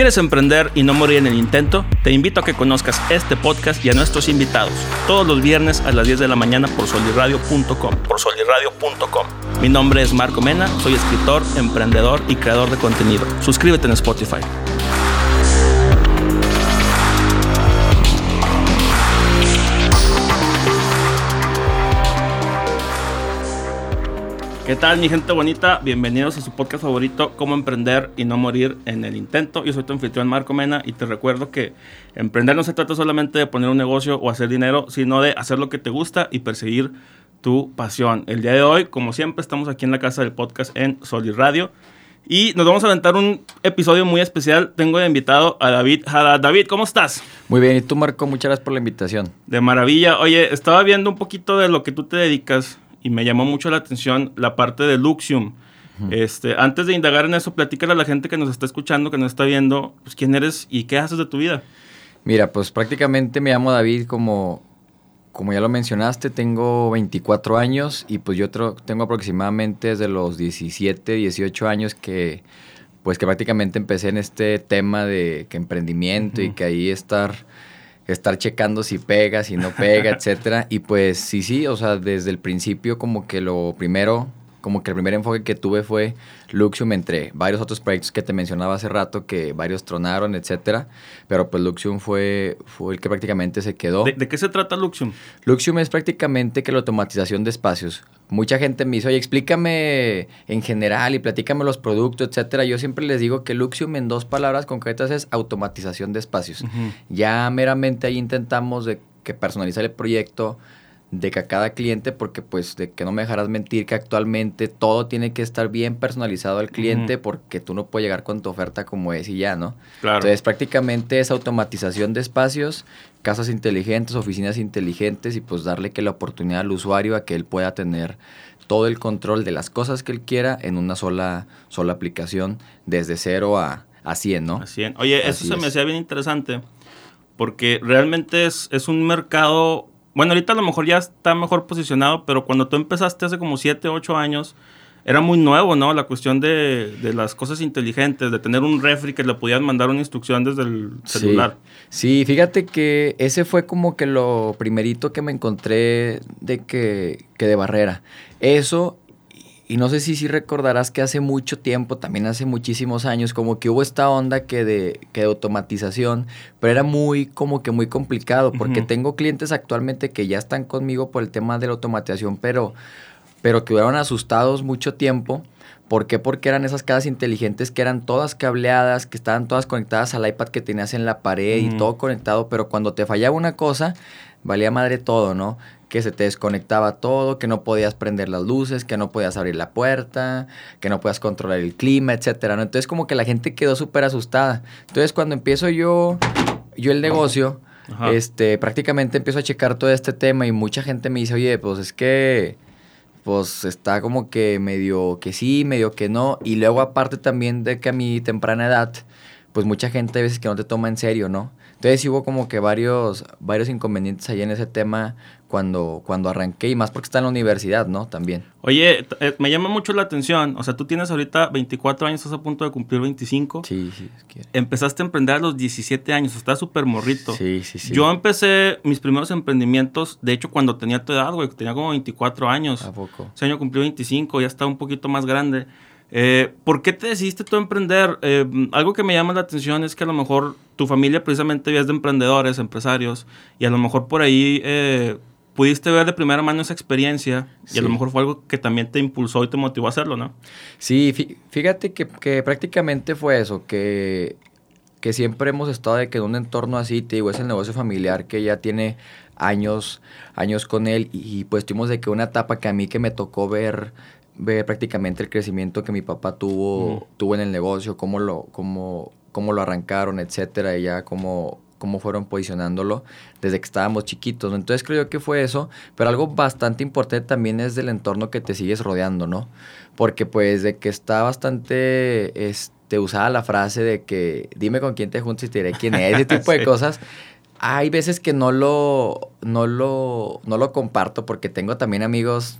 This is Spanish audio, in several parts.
¿Quieres emprender y no morir en el intento? Te invito a que conozcas este podcast y a nuestros invitados todos los viernes a las 10 de la mañana por solirradio.com. Por solirradio.com. Mi nombre es Marco Mena, soy escritor, emprendedor y creador de contenido. Suscríbete en Spotify. ¿Qué tal mi gente bonita? Bienvenidos a su podcast favorito, Cómo emprender y no morir en el intento. Yo soy tu anfitrión Marco Mena y te recuerdo que emprender no se trata solamente de poner un negocio o hacer dinero, sino de hacer lo que te gusta y perseguir tu pasión. El día de hoy, como siempre, estamos aquí en la casa del podcast en Solid Radio y nos vamos a aventar un episodio muy especial. Tengo de invitado a David Jara. David, ¿cómo estás? Muy bien, y tú Marco, muchas gracias por la invitación. De maravilla. Oye, estaba viendo un poquito de lo que tú te dedicas y me llamó mucho la atención la parte de Luxium. Este, antes de indagar en eso, platícale a la gente que nos está escuchando, que nos está viendo, pues quién eres y qué haces de tu vida. Mira, pues prácticamente me llamo David, como, como ya lo mencionaste, tengo 24 años y pues yo tengo aproximadamente desde los 17, 18 años que pues que prácticamente empecé en este tema de que emprendimiento y que ahí estar estar checando si pega, si no pega, etcétera. Y pues sí, sí, o sea, desde el principio como que lo primero como que el primer enfoque que tuve fue Luxium entre varios otros proyectos que te mencionaba hace rato, que varios tronaron, etcétera. Pero pues Luxium fue, fue el que prácticamente se quedó. ¿De, qué se trata Luxium? Luxium es prácticamente que la automatización de espacios. Mucha gente me dice, oye, explícame en general y platícame los productos, etcétera. Yo siempre les digo que Luxium en dos palabras concretas es automatización de espacios. Ya meramente ahí intentamos de que personalizar el proyecto de que a cada cliente, porque pues de que no me dejarás mentir que actualmente todo tiene que estar bien personalizado al cliente porque tú no puedes llegar con tu oferta como es y ya, ¿no? Claro. Entonces prácticamente es automatización de espacios, casas inteligentes, oficinas inteligentes y pues darle que la oportunidad al usuario a que él pueda tener todo el control de las cosas que él quiera en una sola, sola aplicación desde cero a, a 100, ¿no? A 100. Oye, eso se me hacía bien interesante porque realmente es, es un mercado bueno, ahorita a lo mejor ya está mejor posicionado, pero cuando tú empezaste hace como 7, 8 años, era muy nuevo, ¿no? La cuestión de, las cosas inteligentes, de tener un refri que le podían mandar una instrucción desde el celular. Sí. fíjate que ese fue como que lo primerito que me encontré de que, que de barrera. Eso y no sé si, si recordarás que hace mucho tiempo, también hace muchísimos años, como que hubo esta onda que de, que de automatización, pero era muy, como que muy complicado, porque tengo clientes actualmente que ya están conmigo por el tema de la automatización, pero, pero que hubieron asustados mucho tiempo. ¿Por qué? Porque eran esas casas inteligentes que eran todas cableadas, que estaban todas conectadas al iPad que tenías en la pared y todo conectado, pero cuando te fallaba una cosa, valía madre todo, ¿no? que se te desconectaba todo, que no podías prender las luces, que no podías abrir la puerta, que no podías controlar el clima, etcétera, ¿no? Entonces como que la gente quedó súper asustada. Entonces cuando empiezo yo, yo el negocio, este, prácticamente empiezo a checar todo este tema y mucha gente me dice, oye, pues es que, pues está como que medio que sí, medio que no. Y luego aparte también de que a mi temprana edad, pues mucha gente a veces que no te toma en serio, ¿no? Entonces hubo como que varios, varios inconvenientes ahí en ese tema cuando, cuando arranqué y más porque está en la universidad, ¿no? También. Oye, eh, me llama mucho la atención, o sea, tú tienes ahorita 24 años, estás a punto de cumplir 25. Sí, sí. Empezaste a emprender a los 17 años, estás súper morrito. Sí, sí, sí. Yo empecé mis primeros emprendimientos, de hecho, cuando tenía tu edad, güey, tenía como 24 años. ¿A poco? Ese año cumplí 25, ya estaba un poquito más grande. Eh, ¿Por qué te decidiste tú emprender? Eh, algo que me llama la atención es que a lo mejor tu familia precisamente es de emprendedores, empresarios, y a lo mejor por ahí eh, pudiste ver de primera mano esa experiencia y a lo mejor fue algo que también te impulsó y te motivó a hacerlo, ¿no? Sí, fíjate que, que prácticamente fue eso, que, que siempre hemos estado de que en un entorno así, te digo, es el negocio familiar que ya tiene años, años con él y, pues tuvimos de que una etapa que a mí que me tocó ver ver prácticamente el crecimiento que mi papá tuvo, tuvo en el negocio, cómo lo, cómo, cómo lo arrancaron, etcétera, y ya cómo, cómo fueron posicionándolo desde que estábamos chiquitos. Entonces creo que fue eso, pero algo bastante importante también es del entorno que te sigues rodeando, ¿no? Porque pues de que está bastante este, usada la frase de que dime con quién te juntas y te diré quién es, ese tipo de cosas. Hay veces que no lo, no lo, no lo comparto porque tengo también amigos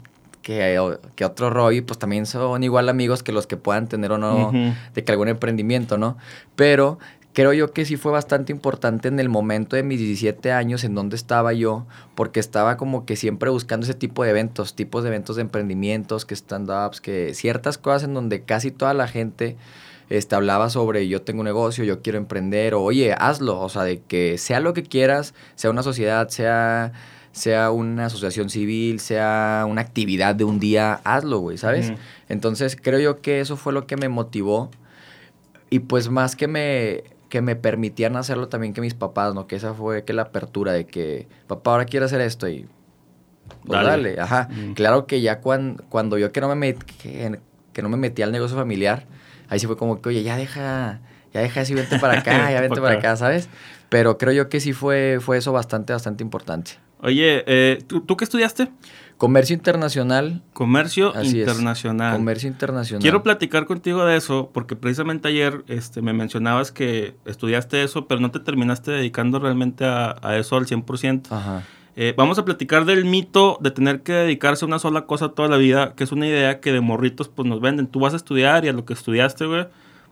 que, que otro rollo, pues también son igual amigos que los que puedan tener o no de que algún emprendimiento, ¿no? Pero creo yo que sí fue bastante importante en el momento de mis 17 años en donde estaba yo, porque estaba como que siempre buscando ese tipo de eventos, tipos de eventos de emprendimientos, que stand-ups, que ciertas cosas en donde casi toda la gente este, hablaba sobre yo tengo un negocio, yo quiero emprender, o oye, hazlo, o sea, de que sea lo que quieras, sea una sociedad, sea sea una asociación civil, sea una actividad de un día, hazlo, güey, ¿sabes? Entonces creo yo que eso fue lo que me motivó y pues más que me que me permitían hacerlo también que mis papás, ¿no? Que esa fue que la apertura de que, papá, ahora quiero hacer esto y... Pues dale. ajá. Claro que ya cuando, cuando yo que no, me que, no me metí al negocio familiar, ahí sí fue como que, oye, ya deja, ya deja así, vente para acá, ya vente para acá, ¿sabes? Pero creo yo que sí fue, fue eso bastante, bastante importante. Oye, eh, ¿tú, ¿tú qué estudiaste? Comercio internacional. Comercio internacional. Comercio internacional. Quiero platicar contigo de eso porque precisamente ayer este, me mencionabas que estudiaste eso, pero no te terminaste dedicando realmente a, eso al 100%. Ajá. Eh, vamos a platicar del mito de tener que dedicarse a una sola cosa toda la vida, que es una idea que de morritos pues nos venden. Tú vas a estudiar y a lo que estudiaste, güey,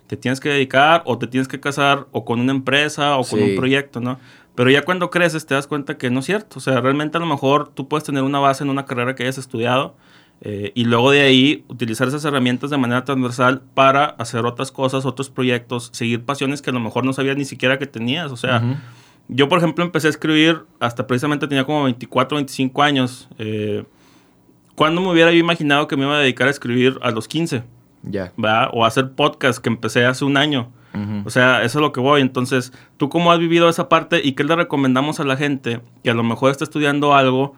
te tienes que dedicar o te tienes que casar o con una empresa o con un proyecto, ¿no? Pero ya cuando creces te das cuenta que no es cierto. O sea, realmente a lo mejor tú puedes tener una base en una carrera que hayas estudiado eh, y luego de ahí utilizar esas herramientas de manera transversal para hacer otras cosas, otros proyectos, seguir pasiones que a lo mejor no sabías ni siquiera que tenías. O sea, yo por ejemplo empecé a escribir hasta precisamente tenía como 24, 25 años. Eh, ¿Cuándo me hubiera yo imaginado que me iba a dedicar a escribir a los 15? Ya. O a hacer podcast que empecé hace un año. O sea, eso es lo que voy. Entonces, ¿tú cómo has vivido esa parte y qué le recomendamos a la gente que a lo mejor está estudiando algo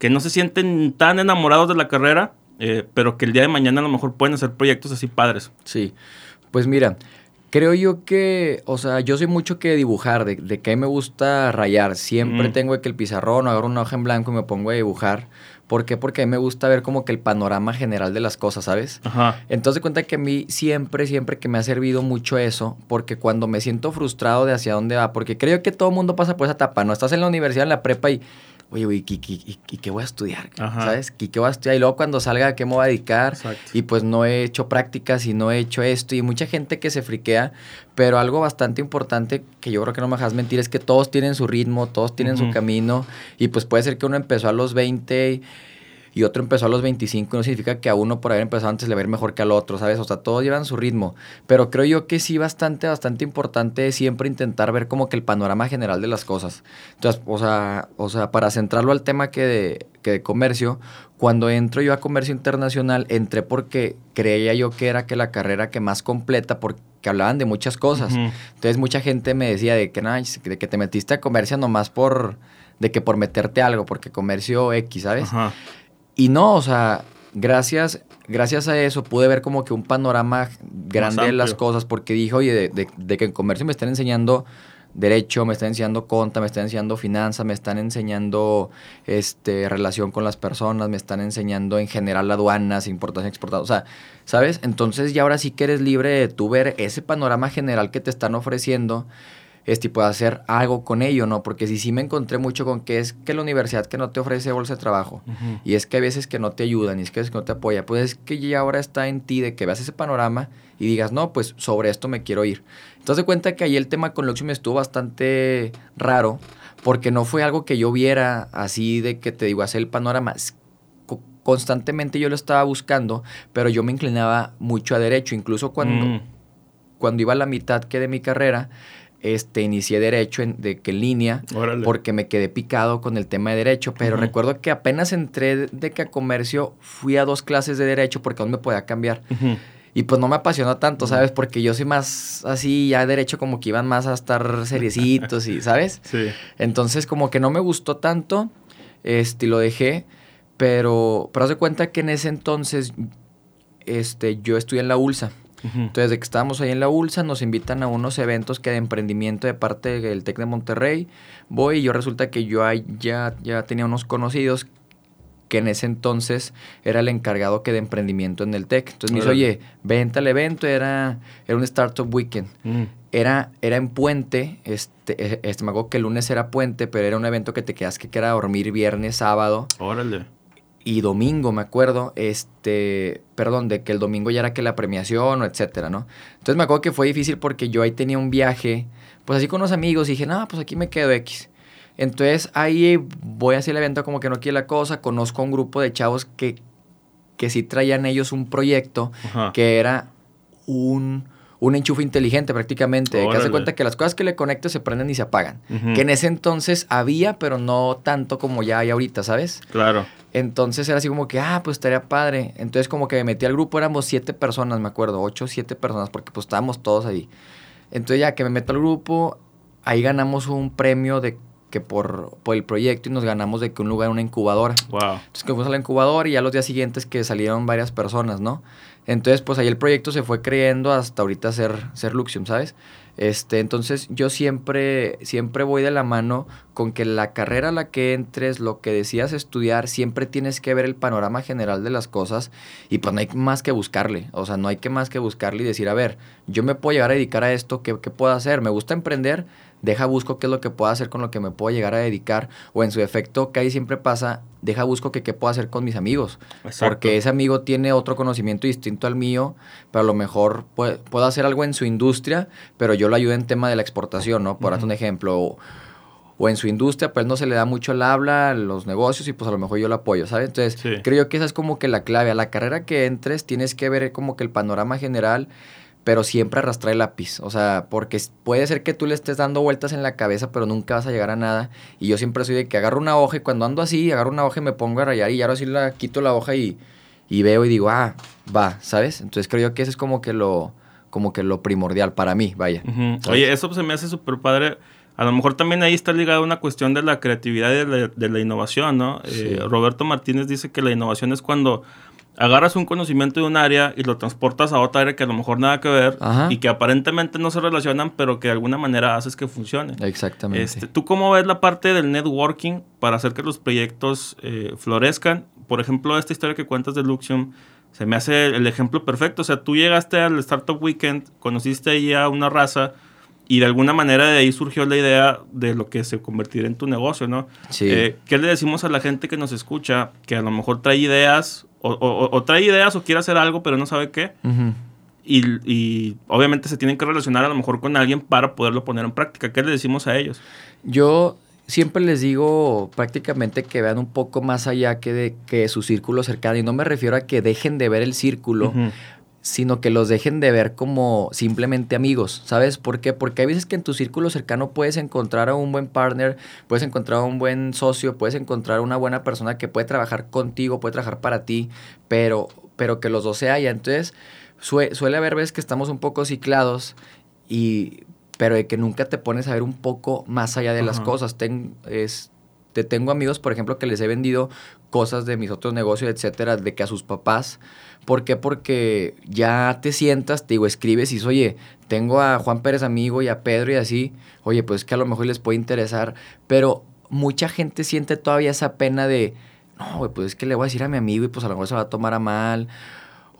que no se sienten tan enamorados de la carrera, eh, pero que el día de mañana a lo mejor pueden hacer proyectos así padres? Sí, pues mira, creo yo que, o sea, yo soy mucho que dibujar, de, de que me gusta rayar. Siempre tengo que el pizarrón o agarro una hoja en blanco y me pongo a dibujar. ¿Por qué? Porque a mí me gusta ver como que el panorama general de las cosas, ¿sabes? Ajá. Entonces cuenta que a mí siempre, siempre que me ha servido mucho eso, porque cuando me siento frustrado de hacia dónde va, porque creo que todo el mundo pasa por esa etapa, ¿no? Estás en la universidad, en la prepa y oye, güey, ¿y, qué voy a estudiar? ¿Sabes? ¿Y qué voy a estudiar? Y luego cuando salga, ¿a qué me voy a dedicar? Y pues no he hecho prácticas y no he hecho esto. Y mucha gente que se friquea, pero algo bastante importante que yo creo que no me dejas mentir es que todos tienen su ritmo, todos tienen su camino. Y pues puede ser que uno empezó a los 20 y otro empezó a los 25, no significa que a uno por haber empezado antes le va a ir mejor que al otro, ¿sabes? O sea, todos llevan su ritmo. Pero creo yo que sí bastante, bastante importante siempre intentar ver como que el panorama general de las cosas. Entonces, o sea, o sea para centrarlo al tema que de, que de comercio, cuando entro yo a comercio internacional, entré porque creía yo que era que la carrera que más completa, porque hablaban de muchas cosas. Entonces mucha gente me decía de que, de que te metiste a comercio nomás por, de que por meterte algo, porque comercio X, ¿sabes? Ajá. Y no, o sea, gracias, gracias a eso pude ver como que un panorama grande de las cosas, porque dije, oye, de, que en comercio me están enseñando derecho, me están enseñando conta, me están enseñando finanzas, me están enseñando este, relación con las personas, me están enseñando en general aduanas, importación, exportación, o sea, ¿sabes? Entonces ya ahora sí que eres libre de tú ver ese panorama general que te están ofreciendo este, y pueda hacer algo con ello, ¿no? Porque si sí me encontré mucho con que es que la universidad que no te ofrece bolsa de trabajo, y es que hay veces que no te ayudan, y es que a veces que no te apoya, pues es que ya ahora está en ti de que veas ese panorama y digas, no, pues sobre esto me quiero ir. Entonces, cuenta que ahí el tema con Luxio me estuvo bastante raro, porque no fue algo que yo viera así de que te digo, hacer el panorama. Constantemente yo lo estaba buscando, pero yo me inclinaba mucho a derecho, incluso cuando, mm. cuando iba a la mitad que de mi carrera, este, inicié derecho en, de que en línea porque me quedé picado con el tema de derecho, pero recuerdo que apenas entré de que a comercio fui a dos clases de derecho porque aún me podía cambiar. Y pues no me apasionó tanto, ¿sabes? Porque yo soy más así, ya derecho como que iban más a estar seriecitos y, ¿sabes? Sí. Entonces como que no me gustó tanto, este, lo dejé, pero, pero haz de cuenta que en ese entonces, este, yo estudié en la ULSA. Entonces, de que estábamos ahí en la ULSA, nos invitan a unos eventos que de emprendimiento de parte del TEC de Monterrey. Voy y yo resulta que yo ya, ya tenía unos conocidos que en ese entonces era el encargado que de emprendimiento en el TEC. Entonces me dice, oye, vente al evento, era, era un Startup Weekend. Era, era en Puente, este, e, este, me acuerdo que el lunes era Puente, pero era un evento que te quedas que era dormir viernes, sábado. Órale. Y domingo, me acuerdo, este, perdón, de que el domingo ya era que la premiación o etcétera, ¿no? Entonces me acuerdo que fue difícil porque yo ahí tenía un viaje, pues así con unos amigos y dije, no, pues aquí me quedo X. Entonces ahí voy a hacer el evento como que no quiere la cosa, conozco a un grupo de chavos que, que sí traían ellos un proyecto que era un un enchufe inteligente prácticamente, que hace cuenta que las cosas que le conectes se prenden y se apagan. Que en ese entonces había, pero no tanto como ya hay ahorita, ¿sabes? Claro. Entonces era así como que, ah, pues estaría padre. Entonces como que me metí al grupo, éramos siete personas, me acuerdo, ocho, siete personas, porque pues estábamos todos ahí. Entonces ya que me meto al grupo, ahí ganamos un premio de que por, por el proyecto y nos ganamos de que un lugar, una incubadora. Wow. Entonces que fuimos a la incubadora y ya los días siguientes que salieron varias personas, ¿no? Entonces, pues ahí el proyecto se fue creyendo hasta ahorita ser, ser Luxium, ¿sabes? Este, entonces yo siempre, siempre voy de la mano con que la carrera a la que entres, lo que decías estudiar, siempre tienes que ver el panorama general de las cosas y pues no hay más que buscarle, o sea, no hay que más que buscarle y decir, a ver, yo me puedo llegar a dedicar a esto, ¿qué, qué puedo hacer? Me gusta emprender, deja busco qué es lo que puedo hacer con lo que me puedo llegar a dedicar, o en su efecto, que ahí siempre pasa, deja busco que qué puedo hacer con mis amigos, porque ese amigo tiene otro conocimiento distinto al mío, pero a lo mejor puedo hacer algo en su industria, pero yo lo ayudo en tema de la exportación, ¿no? Por uh un ejemplo, o, en su industria, pues no se le da mucho el habla, los negocios, y pues a lo mejor yo lo apoyo, ¿sabes? Entonces, creo que esa es como que la clave, a la carrera que entres tienes que ver como que el panorama general, pero siempre arrastrar el lápiz. O sea, porque puede ser que tú le estés dando vueltas en la cabeza, pero nunca vas a llegar a nada. Y yo siempre soy de que agarro una hoja y cuando ando así, agarro una hoja y me pongo a rayar y ahora sí la quito la hoja y, y veo y digo, ah, va, ¿sabes? Entonces creo que eso es como que lo, como que lo primordial para mí, vaya. Oye, eso se me hace súper padre. A lo mejor también ahí está ligada una cuestión de la creatividad y de la, innovación, ¿no? Eh, Roberto Martínez dice que la innovación es cuando agarras un conocimiento de un área y lo transportas a otra área que a lo mejor nada que ver y que aparentemente no se relacionan, pero que de alguna manera haces que funcione. Exactamente. Este, ¿Tú cómo ves la parte del networking para hacer que los proyectos eh, florezcan? Por ejemplo, esta historia que cuentas de Luxium se me hace el ejemplo perfecto. O sea, tú llegaste al Startup Weekend, conociste ahí a una raza y de alguna manera de ahí surgió la idea de lo que se convertirá en tu negocio, ¿no? Sí. Eh, ¿Qué le decimos a la gente que nos escucha que a lo mejor trae ideas o, trae ideas o quiere hacer algo pero no sabe qué? y, y, obviamente se tienen que relacionar a lo mejor con alguien para poderlo poner en práctica. ¿Qué le decimos a ellos? Yo siempre les digo prácticamente que vean un poco más allá que de que su círculo cercano. Y no me refiero a que dejen de ver el círculo, sino que los dejen de ver como simplemente amigos. ¿Sabes por qué? Porque hay veces que en tu círculo cercano puedes encontrar a un buen partner, puedes encontrar a un buen socio, puedes encontrar una buena persona que puede trabajar contigo, puede trabajar para ti, pero, pero que los dos se haya. Entonces, suele haber veces que estamos un poco ciclados y pero de que nunca te pones a ver un poco más allá de las cosas. es, te tengo amigos, por ejemplo, que les he vendido cosas de mis otros negocios, etcétera, de que a sus papás. ¿Por qué? Porque ya te sientas, te digo, escribes y dices, oye, tengo a Juan Pérez amigo y a Pedro y así, oye, pues que a lo mejor les puede interesar, pero mucha gente siente todavía esa pena de, no, pues es que le voy a decir a mi amigo y pues a lo mejor se va a tomar a mal,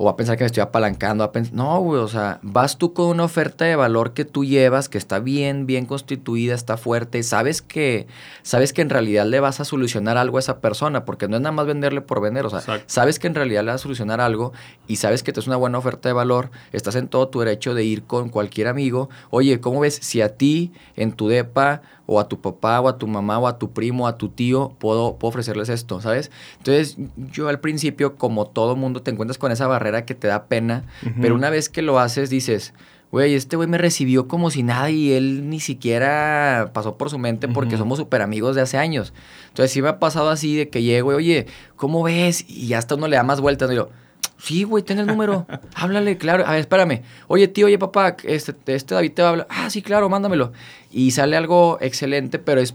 o va a pensar que me estoy apalancando. A no, güey, o sea, vas tú con una oferta de valor que tú llevas, que está bien, bien constituida, está fuerte, sabes que, sabes que en realidad le vas a solucionar algo a esa persona, porque no es nada más venderle por vender, o sea, sabes que en realidad le vas a solucionar algo y sabes que te es una buena oferta de valor, estás en todo tu derecho de ir con cualquier amigo. Oye, ¿cómo ves si a ti, en tu depa, o a tu papá o a tu mamá o a tu primo o a tu tío, puedo, puedo ofrecerles esto, ¿sabes? Entonces yo al principio, como todo mundo, te encuentras con esa barrera que te da pena, pero una vez que lo haces dices, güey, este güey me recibió como si nada y él ni siquiera pasó por su mente porque somos súper amigos de hace años. Entonces sí me ha pasado así de que llego, oye, ¿cómo ves? Y hasta uno le da más vueltas, y yo, Sí, güey, ten el número. Háblale, claro. A ver, espérame. Oye, tío, oye, papá, este, este David te va a hablar. Ah, sí, claro, mándamelo. Y sale algo excelente, pero es,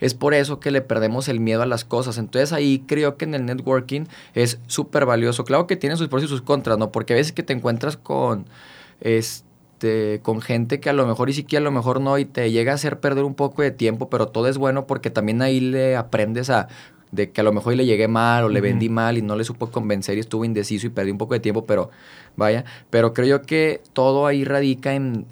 es por eso que le perdemos el miedo a las cosas. Entonces ahí creo que en el networking es súper valioso. Claro que tiene sus pros y sus contras, ¿no? Porque a veces que te encuentras con, este, con gente que a lo mejor y siquiera a lo mejor no y te llega a hacer perder un poco de tiempo, pero todo es bueno porque también ahí le aprendes a de que a lo mejor le llegué mal o le vendí mal y no le supo convencer y estuvo indeciso y perdí un poco de tiempo, pero vaya, pero creo yo que todo ahí radica en,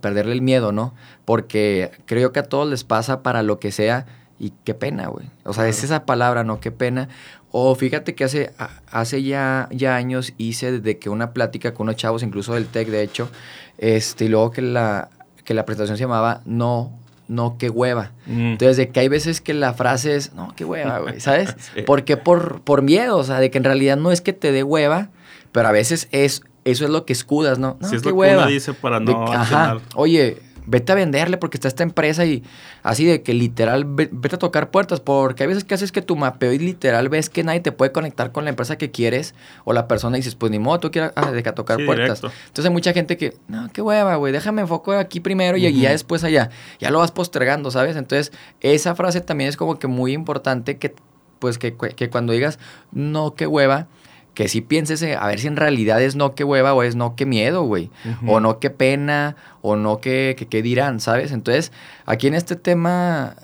perderle el miedo, ¿no? Porque creo que a todos les pasa para lo que sea y qué pena, güey. O sea, es esa palabra, ¿no? Qué pena. O fíjate que hace, hace ya, ya años hice de que una plática con unos chavos, incluso del TEC, de hecho, este, y luego que la, que la presentación se llamaba No, no, qué hueva. Mm. Entonces, de que hay veces que la frase es, no, qué hueva, güey, ¿sabes? Porque por, por miedo, o sea, de que en realidad no es que te dé hueva, pero a veces es, eso es lo que escudas, ¿no? no si es qué lo hueva. que uno dice para no ajá, Oye, vete a venderle porque está esta empresa y así de que literal vete a tocar puertas porque hay veces que haces que tu mapeo y literal ves que nadie te puede conectar con la empresa que quieres o la persona y dices pues ni modo tú quieres ah, de tocar puertas entonces hay mucha gente que no qué hueva güey déjame enfoco aquí primero y ya después allá ya lo vas postergando sabes entonces esa frase también es como que muy importante que pues que, que cuando digas no qué hueva que si pienses a ver si en realidad es no que hueva o es no que miedo, güey. O no que pena, o no que, que, dirán, ¿sabes? Entonces, aquí en este tema,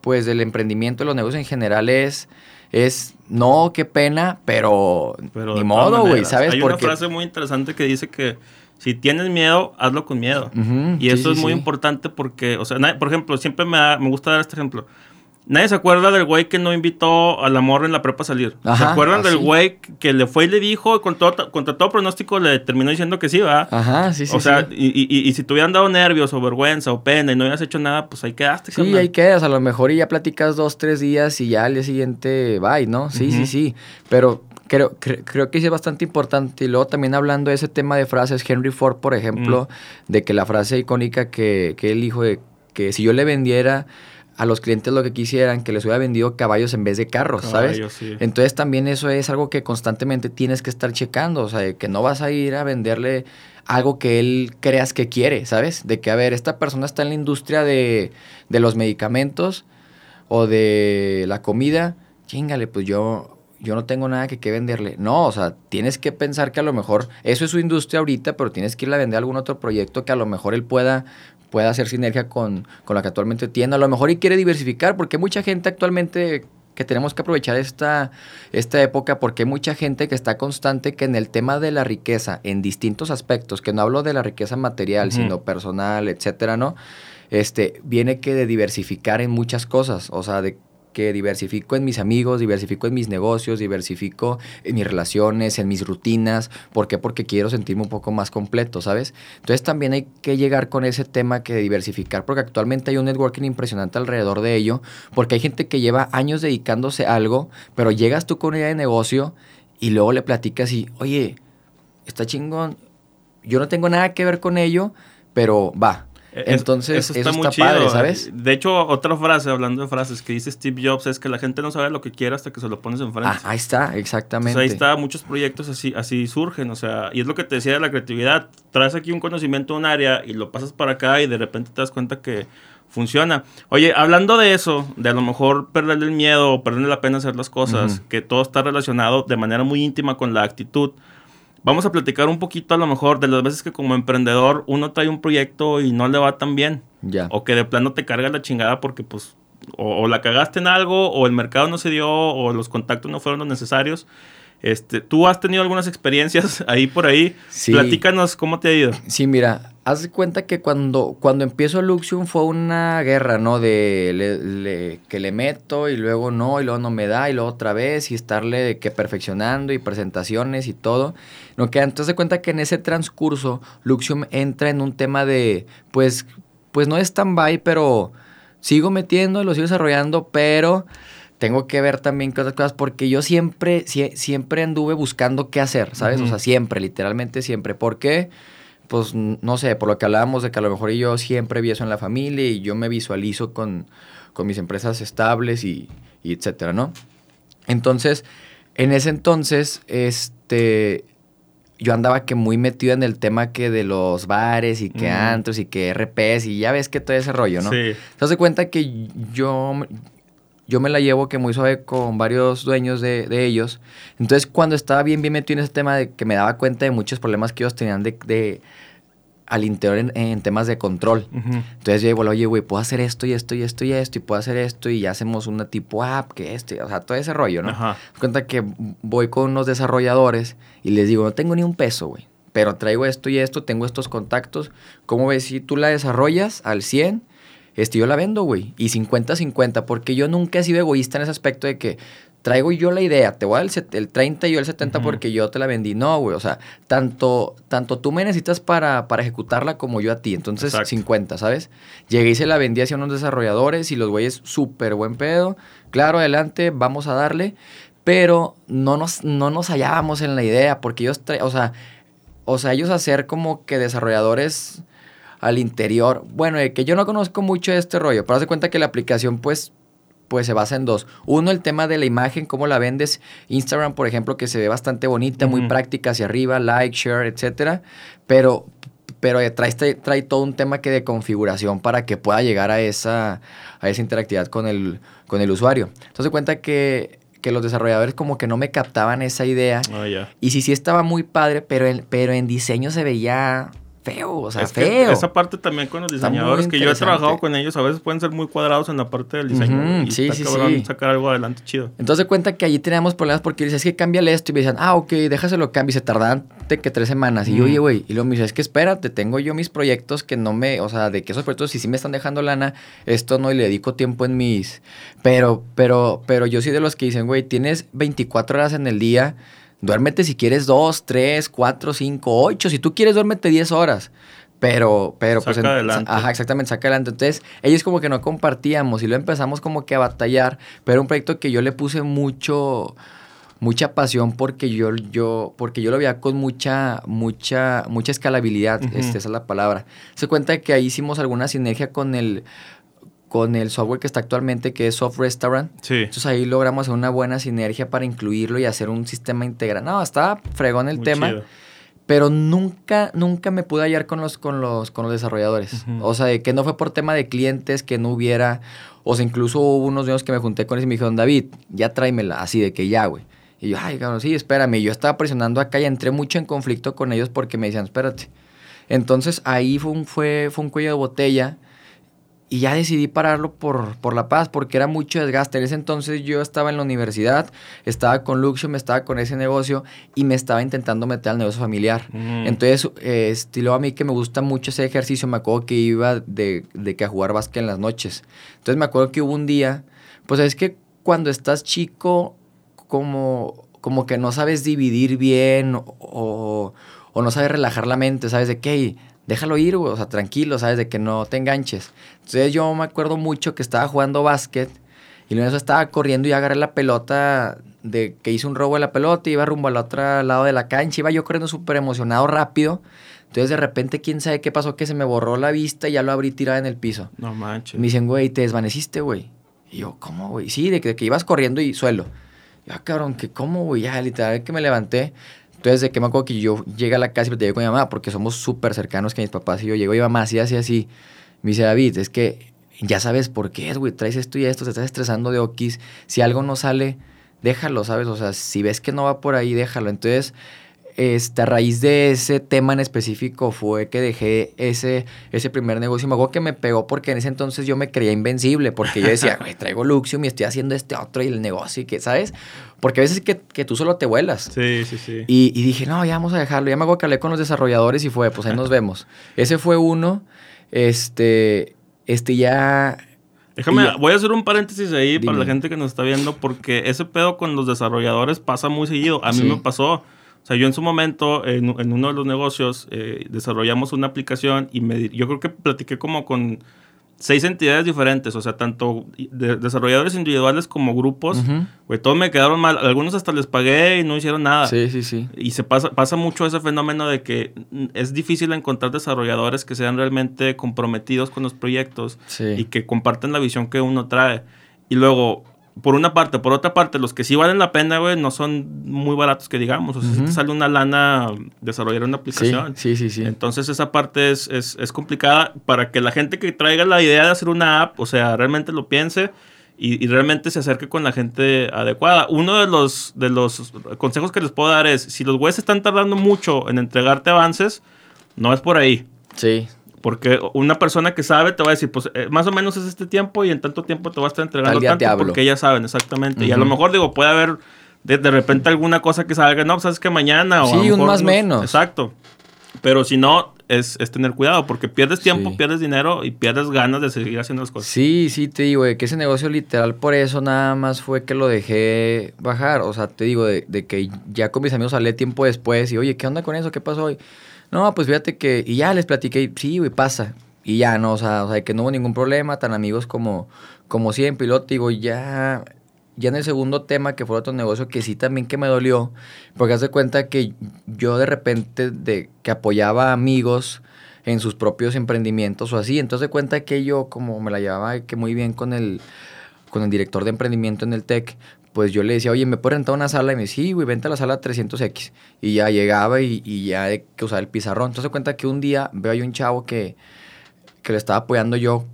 pues del emprendimiento, los negocios en general es, es no, qué pena, pero, ni modo, güey, ¿sabes? Hay una frase muy interesante que dice que si tienes miedo, hazlo con miedo. y eso es muy importante porque, o sea, por ejemplo, siempre me, me gusta dar este ejemplo. Nadie se acuerda del güey que no invitó al amor en la prepa a salir. ¿Se acuerdan del güey que le fue y le dijo, con todo, contra todo pronóstico, le terminó diciendo que sí, va? Ajá, sí, sí. O sea, Y, y, si te hubieran dado nervios o vergüenza o pena y no hubieras hecho nada, pues ahí quedaste. Sí, ahí quedas. A lo mejor y ya platicas dos, tres días y ya al día siguiente, bye, ¿no? Sí, sí, sí. Pero creo, creo, que sí es bastante importante. Y luego también hablando de ese tema de frases, Henry Ford, por ejemplo, de que la frase icónica que, que él dijo de que si yo le vendiera a los clientes lo que quisieran, que les hubiera vendido caballos en vez de carros, ¿sabes? Entonces también eso es algo que constantemente tienes que estar checando, o sea, que no vas a ir a venderle algo que él creas que quiere, ¿sabes? De que, a ver, esta persona está en la industria de, de los medicamentos o de la comida, chingale, pues yo, yo no tengo nada que, que venderle. No, o sea, tienes que pensar que a lo mejor eso es su industria ahorita, pero tienes que irle a vender algún otro proyecto que a lo mejor él pueda pueda hacer sinergia con, con la que actualmente tiene. A lo mejor y quiere diversificar, porque hay mucha gente actualmente que tenemos que aprovechar esta, esta época porque hay mucha gente que está constante que en el tema de la riqueza, en distintos aspectos, que no hablo de la riqueza material, sino personal, etcétera, ¿no? Este, viene que de diversificar en muchas cosas, o sea, de que diversifico en mis amigos, diversifico en mis negocios, diversifico en mis relaciones, en mis rutinas. ¿Por qué? Porque quiero sentirme un poco más completo, ¿sabes? Entonces también hay que llegar con ese tema que diversificar, porque actualmente hay un networking impresionante alrededor de ello, porque hay gente que lleva años dedicándose a algo, pero llegas tú con una idea de negocio y luego le platicas y, oye, está chingón, yo no tengo nada que ver con ello, pero va, entonces, eso está, muy chido. ¿sabes? De hecho, otra frase, hablando de frases, que dice Steve Jobs es que la gente no sabe lo que quiere hasta que se lo pones enfrente. Ah, ahí está, exactamente. ahí está, muchos proyectos así, así surgen, o sea, y es lo que te decía de la creatividad. Traes aquí un conocimiento un área y lo pasas para acá y de repente te das cuenta que funciona. Oye, hablando de eso, de a lo mejor perderle el miedo o perderle la pena hacer las cosas, que todo está relacionado de manera muy íntima con la actitud. Vamos a platicar un poquito a lo mejor de las veces que como emprendedor uno trae un proyecto y no le va tan bien. Ya. O que de plano te carga la chingada porque pues o, la cagaste en algo o el mercado no se dio o los contactos no fueron los necesarios. Este, ¿Tú has tenido algunas experiencias ahí por ahí? Sí. Platícanos cómo te ha ido. Sí, mira, haz de cuenta que cuando, cuando empiezo Luxium fue una guerra, ¿no? De que le meto y luego no, y luego no me da, y luego otra vez, y estarle de que perfeccionando y presentaciones y todo. No que entonces de cuenta que en ese transcurso Luxium entra en un tema de, pues, pues no es stand-by, pero sigo metiendo, lo sigo desarrollando, pero tengo que ver también qué otras cosas, porque yo siempre, siempre anduve buscando qué hacer, ¿sabes? O sea, siempre, literalmente siempre. ¿Por qué? Pues no sé, por lo que hablábamos de que a lo mejor yo siempre vi eso en la familia y yo me visualizo con, con mis empresas estables y, y etcétera, ¿no? Entonces, en ese entonces, este, yo andaba que muy metido en el tema que de los bares y que antros y que RPs y ya ves que todo ese rollo, ¿no? Sí. Te das cuenta que yo, yo me la llevo que muy suave con varios dueños de, ellos. Entonces, cuando estaba bien, bien metido en ese tema de que me daba cuenta de muchos problemas que ellos tenían de, al interior en, temas de control. Entonces yo digo, oye, güey, puedo hacer esto y esto y esto y esto y puedo hacer esto y ya hacemos una tipo app que este, o sea, todo ese rollo, ¿no? Ajá. Cuenta que voy con unos desarrolladores y les digo, no tengo ni un peso, güey, pero traigo esto y esto, tengo estos contactos. ¿Cómo ves si tú la desarrollas al 100? Este, yo la vendo, güey. Y 50-50, porque yo nunca he sido egoísta en ese aspecto de que traigo yo la idea, te voy a dar el, 30 y yo el 70 porque yo te la vendí. No, güey, o sea, tanto, tanto tú me necesitas para, para ejecutarla como yo a ti. Entonces, 50, ¿sabes? Llegué y se la vendí hacia unos desarrolladores y los güeyes súper buen pedo. Claro, adelante, vamos a darle. Pero no nos, no nos hallábamos en la idea porque ellos, o sea, o sea, ellos hacer como que desarrolladores al interior. Bueno, que yo no conozco mucho de este rollo, pero haz de cuenta que la aplicación, pues, pues se basa en dos. Uno, el tema de la imagen, cómo la vendes. Instagram, por ejemplo, que se ve bastante bonita, muy práctica hacia arriba, like, share, etcétera. Pero, pero trae, trae, todo un tema que de configuración para que pueda llegar a esa, a esa interactividad con el, con el usuario. Entonces, cuenta que que los desarrolladores como que no me captaban esa idea. Oh, y sí, sí estaba muy padre, pero pero en diseño se veía feo, o sea, feo. esa parte también con los diseñadores que yo he trabajado con ellos, a veces pueden ser muy cuadrados en la parte del diseño. y sí, sí, sí. sacar algo adelante chido. Entonces cuenta que allí teníamos problemas porque dices, es que cámbiale esto. Y me decían, ah, ok, déjaselo cambio. Y se tardan que tres semanas. Y yo, oye, güey. Y luego me dice, es que espérate, tengo yo mis proyectos que no me, o sea, de que esos proyectos, si sí me están dejando lana, esto no, y le dedico tiempo en mis. Pero, pero, pero yo soy de los que dicen, güey, tienes 24 horas en el día Duérmete si quieres dos, tres, cuatro, cinco, ocho. Si tú quieres, duérmete diez horas. Pero, pero, pues. adelante. Ajá, exactamente, saca adelante. Entonces, ellos como que no compartíamos y lo empezamos como que a batallar. Pero un proyecto que yo le puse mucho mucha pasión porque yo, yo, porque yo lo veía con mucha, mucha, mucha escalabilidad, este, esa es la palabra. Se cuenta que ahí hicimos alguna sinergia con el, con el software que está actualmente, que es Soft Restaurant. Sí. Entonces ahí logramos hacer una buena sinergia para incluirlo y hacer un sistema integral. No, estaba fregón el tema. Pero nunca, nunca me pude hallar con los, con los, con los desarrolladores. O sea, que no fue por tema de clientes, que no hubiera. O sea, incluso hubo unos días que me junté con ellos y me dijeron, David, ya tráemela, así de que ya, güey. Y yo, ay, cabrón, sí, espérame. Y yo estaba presionando acá y entré mucho en conflicto con ellos porque me decían, espérate. Entonces ahí fue un, fue, fue un cuello de botella y ya decidí pararlo por, por la paz, porque era mucho desgaste. En ese entonces yo estaba en la universidad, estaba con Luxium, estaba con ese negocio y me estaba intentando meter al negocio familiar. Mm. Entonces, eh, estilo a mí que me gusta mucho ese ejercicio, me acuerdo que iba de, de, que a jugar básquet en las noches. Entonces me acuerdo que hubo un día, pues es que cuando estás chico, como, como que no sabes dividir bien o, o no sabes relajar la mente, sabes de qué déjalo ir, o sea, tranquilo, ¿sabes? De que no te enganches. Entonces yo me acuerdo mucho que estaba jugando básquet y luego estaba corriendo y agarré la pelota de que hice un robo de la pelota y iba rumbo al otro lado de la cancha, iba yo corriendo súper emocionado rápido. Entonces de repente, quién sabe qué pasó, que se me borró la vista y ya lo abrí tirado en el piso. No manches. Me dicen, güey, te desvaneciste, güey. Y yo, ¿cómo, güey? Sí, de que, ibas corriendo y suelo. Ya, ah, cabrón, que cómo, güey, ya, literal, que me levanté. Entonces, de que me acuerdo que yo llegué a la casa y llegué con mi mamá, porque somos súper cercanos que mis papás y yo llego y mamá así, así, así. Me dice, David, es que ya sabes por qué es, güey, traes esto y esto, te estás estresando de okis. Si algo no sale, déjalo, ¿sabes? O sea, si ves que no va por ahí, déjalo. Entonces, este, a raíz de ese tema en específico fue que dejé ese, ese primer negocio. Me acuerdo que me pegó porque en ese entonces yo me creía invencible, porque yo decía, güey, traigo Luxium y estoy haciendo este otro y el negocio y que, ¿sabes? Porque a veces que, que tú solo te vuelas. Sí, sí, sí. Y, dije, no, ya vamos a dejarlo. Ya me hablé con los desarrolladores y fue, pues ahí nos vemos. Ese fue uno. Este, este ya... Déjame, voy a hacer un paréntesis ahí para la gente que nos está viendo, porque ese pedo con los desarrolladores pasa muy seguido. A mí me pasó. O sea, yo en su momento, en, uno de los negocios, eh, desarrollamos una aplicación y me, yo creo que platiqué como con seis entidades diferentes, o sea, tanto desarrolladores individuales como grupos. Güey, todos me quedaron mal. Algunos hasta les pagué y no hicieron nada. Sí, sí, sí. Y se pasa, pasa mucho ese fenómeno de que es difícil encontrar desarrolladores que sean realmente comprometidos con los proyectos y que comparten la visión que uno trae. Y luego, por una parte. Por otra parte, los que sí valen la pena, güey, no son muy baratos que digamos. O sea, si te sale una lana desarrollar una aplicación. Sí, sí, sí. Entonces esa parte es, es, complicada para que la gente que traiga la idea de hacer una app, o sea, realmente lo piense y, realmente se acerque con la gente adecuada. Uno de los, de los consejos que les puedo dar es, si los güeyes están tardando mucho en entregarte avances, no es por ahí. Sí. Porque una persona que sabe te va a decir, pues eh, más o menos es este tiempo y en tanto tiempo te va a estar entregando tanto porque ellas saben exactamente. Y a lo mejor digo, puede haber de, repente alguna cosa que salga, no, pues sabes que mañana o... Sí, un más menos. Exacto. Pero si no, es, tener cuidado, porque pierdes tiempo, pierdes dinero y pierdes ganas de seguir haciendo las cosas. Sí, sí, te digo, de que ese negocio literal por eso nada más fue que lo dejé bajar. O sea, te digo, de, que ya con mis amigos hablé tiempo después y, oye, ¿qué onda con eso? ¿Qué pasó hoy? No, pues fíjate que, y ya les platiqué, sí, güey, pasa. Y ya, no, o sea, o sea, que no hubo ningún problema, tan amigos como, como siempre. Y luego digo, ya ya en el segundo tema, que fue otro negocio que sí también que me dolió, porque hace cuenta que yo de repente de que apoyaba a amigos en sus propios emprendimientos o así, entonces de cuenta que yo como me la llevaba que muy bien con el, con el director de emprendimiento en el TEC, pues yo le decía, oye, ¿me puedo rentar una sala? Y me decía, sí, güey, vente a la sala 300X. Y ya llegaba y, y ya de que usaba el pizarrón. Entonces cuenta que un día veo ahí un chavo que, que le estaba apoyando yo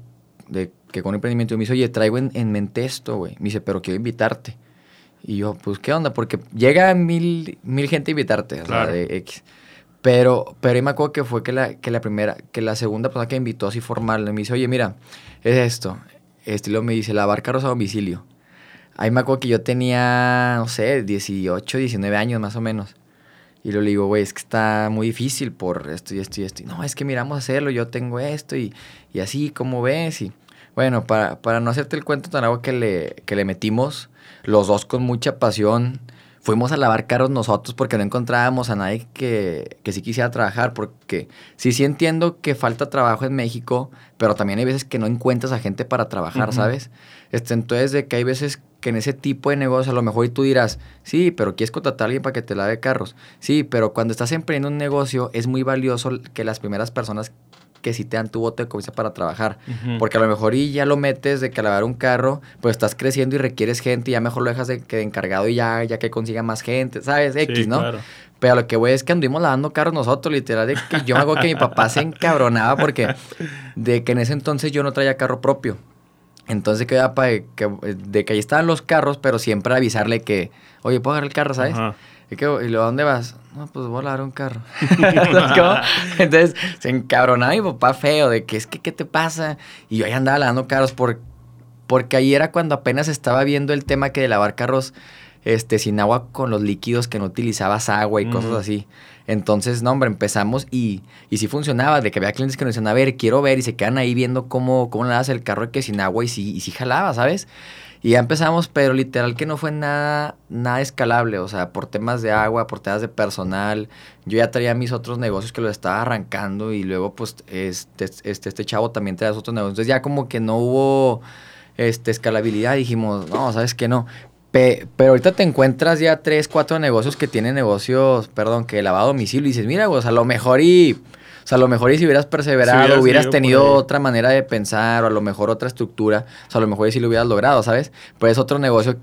de que con emprendimiento me dice, oye, traigo en, mente esto, güey. Me dice, pero quiero invitarte. Y yo, pues, ¿qué onda? Porque llega mil, mil gente a invitarte, o sea, de X. Pero, pero me acuerdo que fue que la, que la primera, que la segunda persona que invitó así formal, me dice, oye, mira, es esto. Estilo me dice, lavar carros a domicilio. Ahí me acuerdo que yo tenía, no sé, 18, 19 años más o menos. Y le digo, güey, es que está muy difícil por esto y esto y esto. Y no, es que miramos a hacerlo, yo tengo esto y, y así, ¿cómo ves? Y bueno, para, para no hacerte el cuento tan agua que le, que le metimos, los dos con mucha pasión, fuimos a lavar carros nosotros porque no encontrábamos a nadie que, que sí quisiera trabajar, porque sí, sí entiendo que falta trabajo en México, pero también hay veces que no encuentras a gente para trabajar, ¿sabes? Este, entonces, de que hay veces que en ese tipo de negocio a lo mejor tú dirás, sí, pero quieres contratar a alguien para que te lave carros. Sí, pero cuando estás emprendiendo un negocio es muy valioso que las primeras personas que si te dan tu bote de comida para trabajar. Porque a lo mejor y ya lo metes de que lavar un carro, pues estás creciendo y requieres gente y ya mejor lo dejas de, que encargado y ya, ya que consiga más gente, ¿sabes? X, ¿no? Pero lo que voy es que anduvimos lavando carros nosotros, literal, de que yo hago que mi papá se encabronaba porque de que en ese entonces yo no traía carro propio. Entonces que, que de que ahí estaban los carros, pero siempre avisarle que, oye, ¿puedo agarrar el carro, sabes? ¿Y, que, ¿Y luego dónde vas? No, pues voy a lavar un carro. Entonces se encabronaba mi papá feo de que es que, ¿qué te pasa? Y yo ahí andaba lavando carros por, porque ahí era cuando apenas estaba viendo el tema que de lavar carros este, sin agua con los líquidos, que no utilizabas agua y cosas así. Entonces, no, hombre, empezamos y, y sí funcionaba, de que había clientes que nos decían, a ver, quiero ver, y se quedan ahí viendo cómo, cómo le das el carro que sin agua y sí, y sí jalaba, ¿sabes? Y ya empezamos, pero literal que no fue nada, nada escalable, o sea, por temas de agua, por temas de personal. Yo ya traía mis otros negocios que los estaba arrancando y luego pues este, este, este chavo también traía otros negocios. Entonces ya como que no hubo este, escalabilidad, dijimos, no, sabes que no. Pero ahorita te encuentras ya tres, cuatro negocios que tienen negocios, perdón, que lavado domicilio y dices, mira, pues a lo mejor y o sea, a lo mejor y si hubieras perseverado, hubieras tenido otra manera de pensar, o a lo mejor otra estructura, o sea, a lo mejor y si lo hubieras logrado, ¿sabes? Pues es otro negocio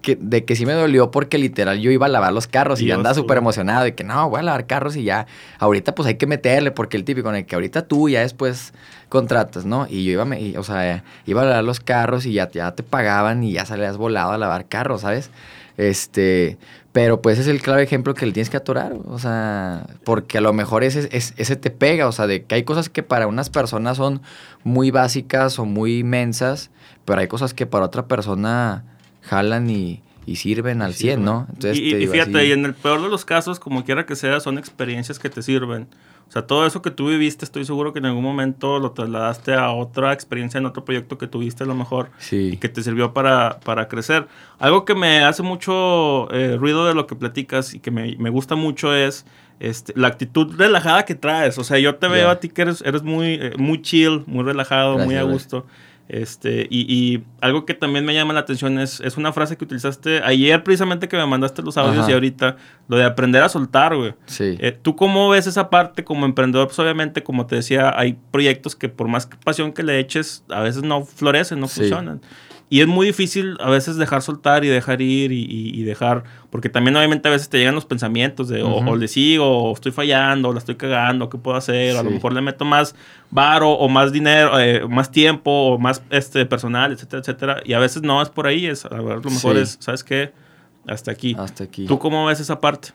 que, de que sí me dolió porque literal yo iba a lavar los carros y ya andaba súper emocionado de que no, voy a lavar carros y ya, ahorita pues hay que meterle porque el típico en el que ahorita tú ya después contratas, ¿no? Y yo iba, o sea, iba a lavar los carros y ya, ya te pagaban y ya salías volado a lavar carros, ¿sabes? Este, pero pues es el claro ejemplo que le tienes que atorar, o sea, porque a lo mejor ese, ese te pega, o sea, de que hay cosas que para unas personas son muy básicas o muy inmensas, pero hay cosas que para otra persona jalan y, sirven al 100, ¿no? Entonces, y, fíjate, y en el peor de los casos, como quiera que sea, son experiencias que te sirven. O sea, todo eso que tú viviste, estoy seguro que en algún momento lo trasladaste a otra experiencia en otro proyecto que tuviste a lo mejor sí. y que te sirvió para, para crecer. Algo que me hace mucho eh, ruido de lo que platicas y que me, me gusta mucho es este, la actitud relajada que traes. O sea, yo te veo a ti que eres, eres muy, eh, muy chill, muy relajado, muy a gusto. Este, y, algo que también me llama la atención es, es una frase que utilizaste ayer precisamente que me mandaste los audios y ahorita, lo de aprender a soltar, güey. Sí. Eh, ¿Tú cómo ves esa parte como emprendedor? Pues obviamente, como te decía, hay proyectos que por más pasión que le eches, a veces no florecen, no funcionan. Y es muy difícil a veces dejar soltar y dejar ir y, dejar, porque también obviamente a veces te llegan los pensamientos de o, le sigo, o estoy fallando, o la estoy cagando, ¿qué puedo hacer? a lo mejor le meto más varo o más dinero, eh, más tiempo o más este, personal, etcétera, etcétera. Y a veces no es por ahí, es, a ver, lo mejor es, ¿sabes qué? Hasta aquí. Hasta aquí. ¿Tú cómo ves esa parte?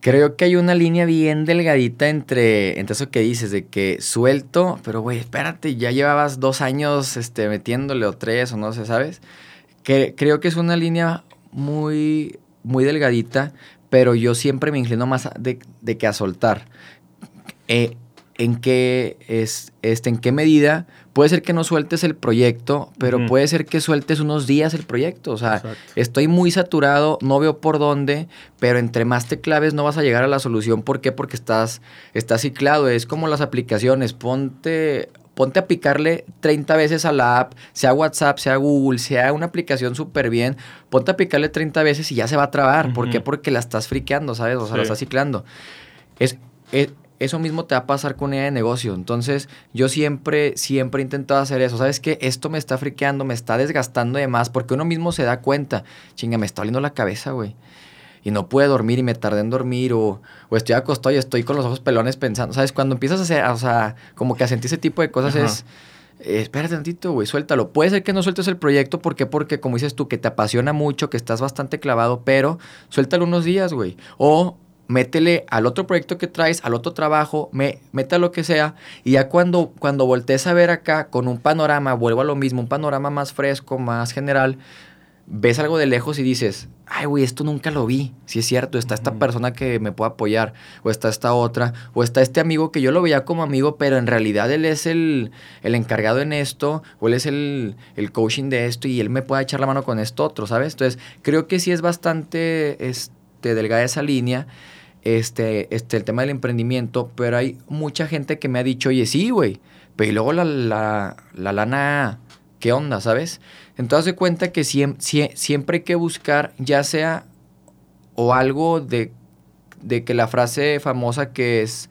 Creo que hay una línea bien delgadita entre, entre eso que dices, de que suelto, pero güey, espérate, ya llevabas dos años este, metiéndole o tres o no sé, ¿sabes? Que, creo que es una línea muy, muy delgadita, pero yo siempre me inclino más de, que a soltar. Eh, en qué, es, este, en qué medida puede ser que no sueltes el proyecto, pero puede ser que sueltes unos días el proyecto. O sea, estoy muy saturado, no veo por dónde, pero entre más te claves no vas a llegar a la solución. ¿Por qué? Porque estás, estás ciclado. Es como las aplicaciones. Ponte, ponte a picarle 30 veces a la app, sea WhatsApp, sea Google, sea una aplicación súper bien. Ponte a picarle 30 veces y ya se va a trabar. ¿Por qué? Porque la estás friqueando, ¿sabes? O sea, la estás ciclando. es, es eso mismo te va a pasar con idea de negocio. Entonces, yo siempre, siempre he intentado hacer eso. ¿Sabes qué? Esto me está friqueando, me está desgastando de más, porque uno mismo se da cuenta. Chinga, me está oliendo la cabeza, güey. Y no puede dormir y me tardé en dormir, o, o estoy acostado y estoy con los ojos pelones pensando. ¿Sabes? Cuando empiezas a hacer, o sea, como que a sentir ese tipo de cosas es. Eh, espérate tantito, güey, suéltalo. Puede ser que no sueltes el proyecto, ¿por qué? Porque, como dices tú, que te apasiona mucho, que estás bastante clavado, pero suéltalo unos días, güey. O métele al otro proyecto que traes, al otro trabajo, me, mete a lo que sea, y ya cuando, cuando voltees a ver acá con un panorama, vuelvo a lo mismo, un panorama más fresco, más general, ves algo de lejos y dices, ay, güey, esto nunca lo vi. Si es cierto, está esta persona que me puede apoyar, o está esta otra, o está este amigo que yo lo veía como amigo, pero en realidad él es el, el encargado en esto, o él es el, el, coaching de esto, y él me puede echar la mano con esto otro, ¿sabes? Entonces, creo que sí es bastante este, delgada esa línea este, este, el tema del emprendimiento, pero hay mucha gente que me ha dicho, oye, sí, güey, pero y luego la, la, la, lana, ¿qué onda, sabes? Entonces se cuenta que siempre, siempre hay que buscar, ya sea o algo de, de que la frase famosa que es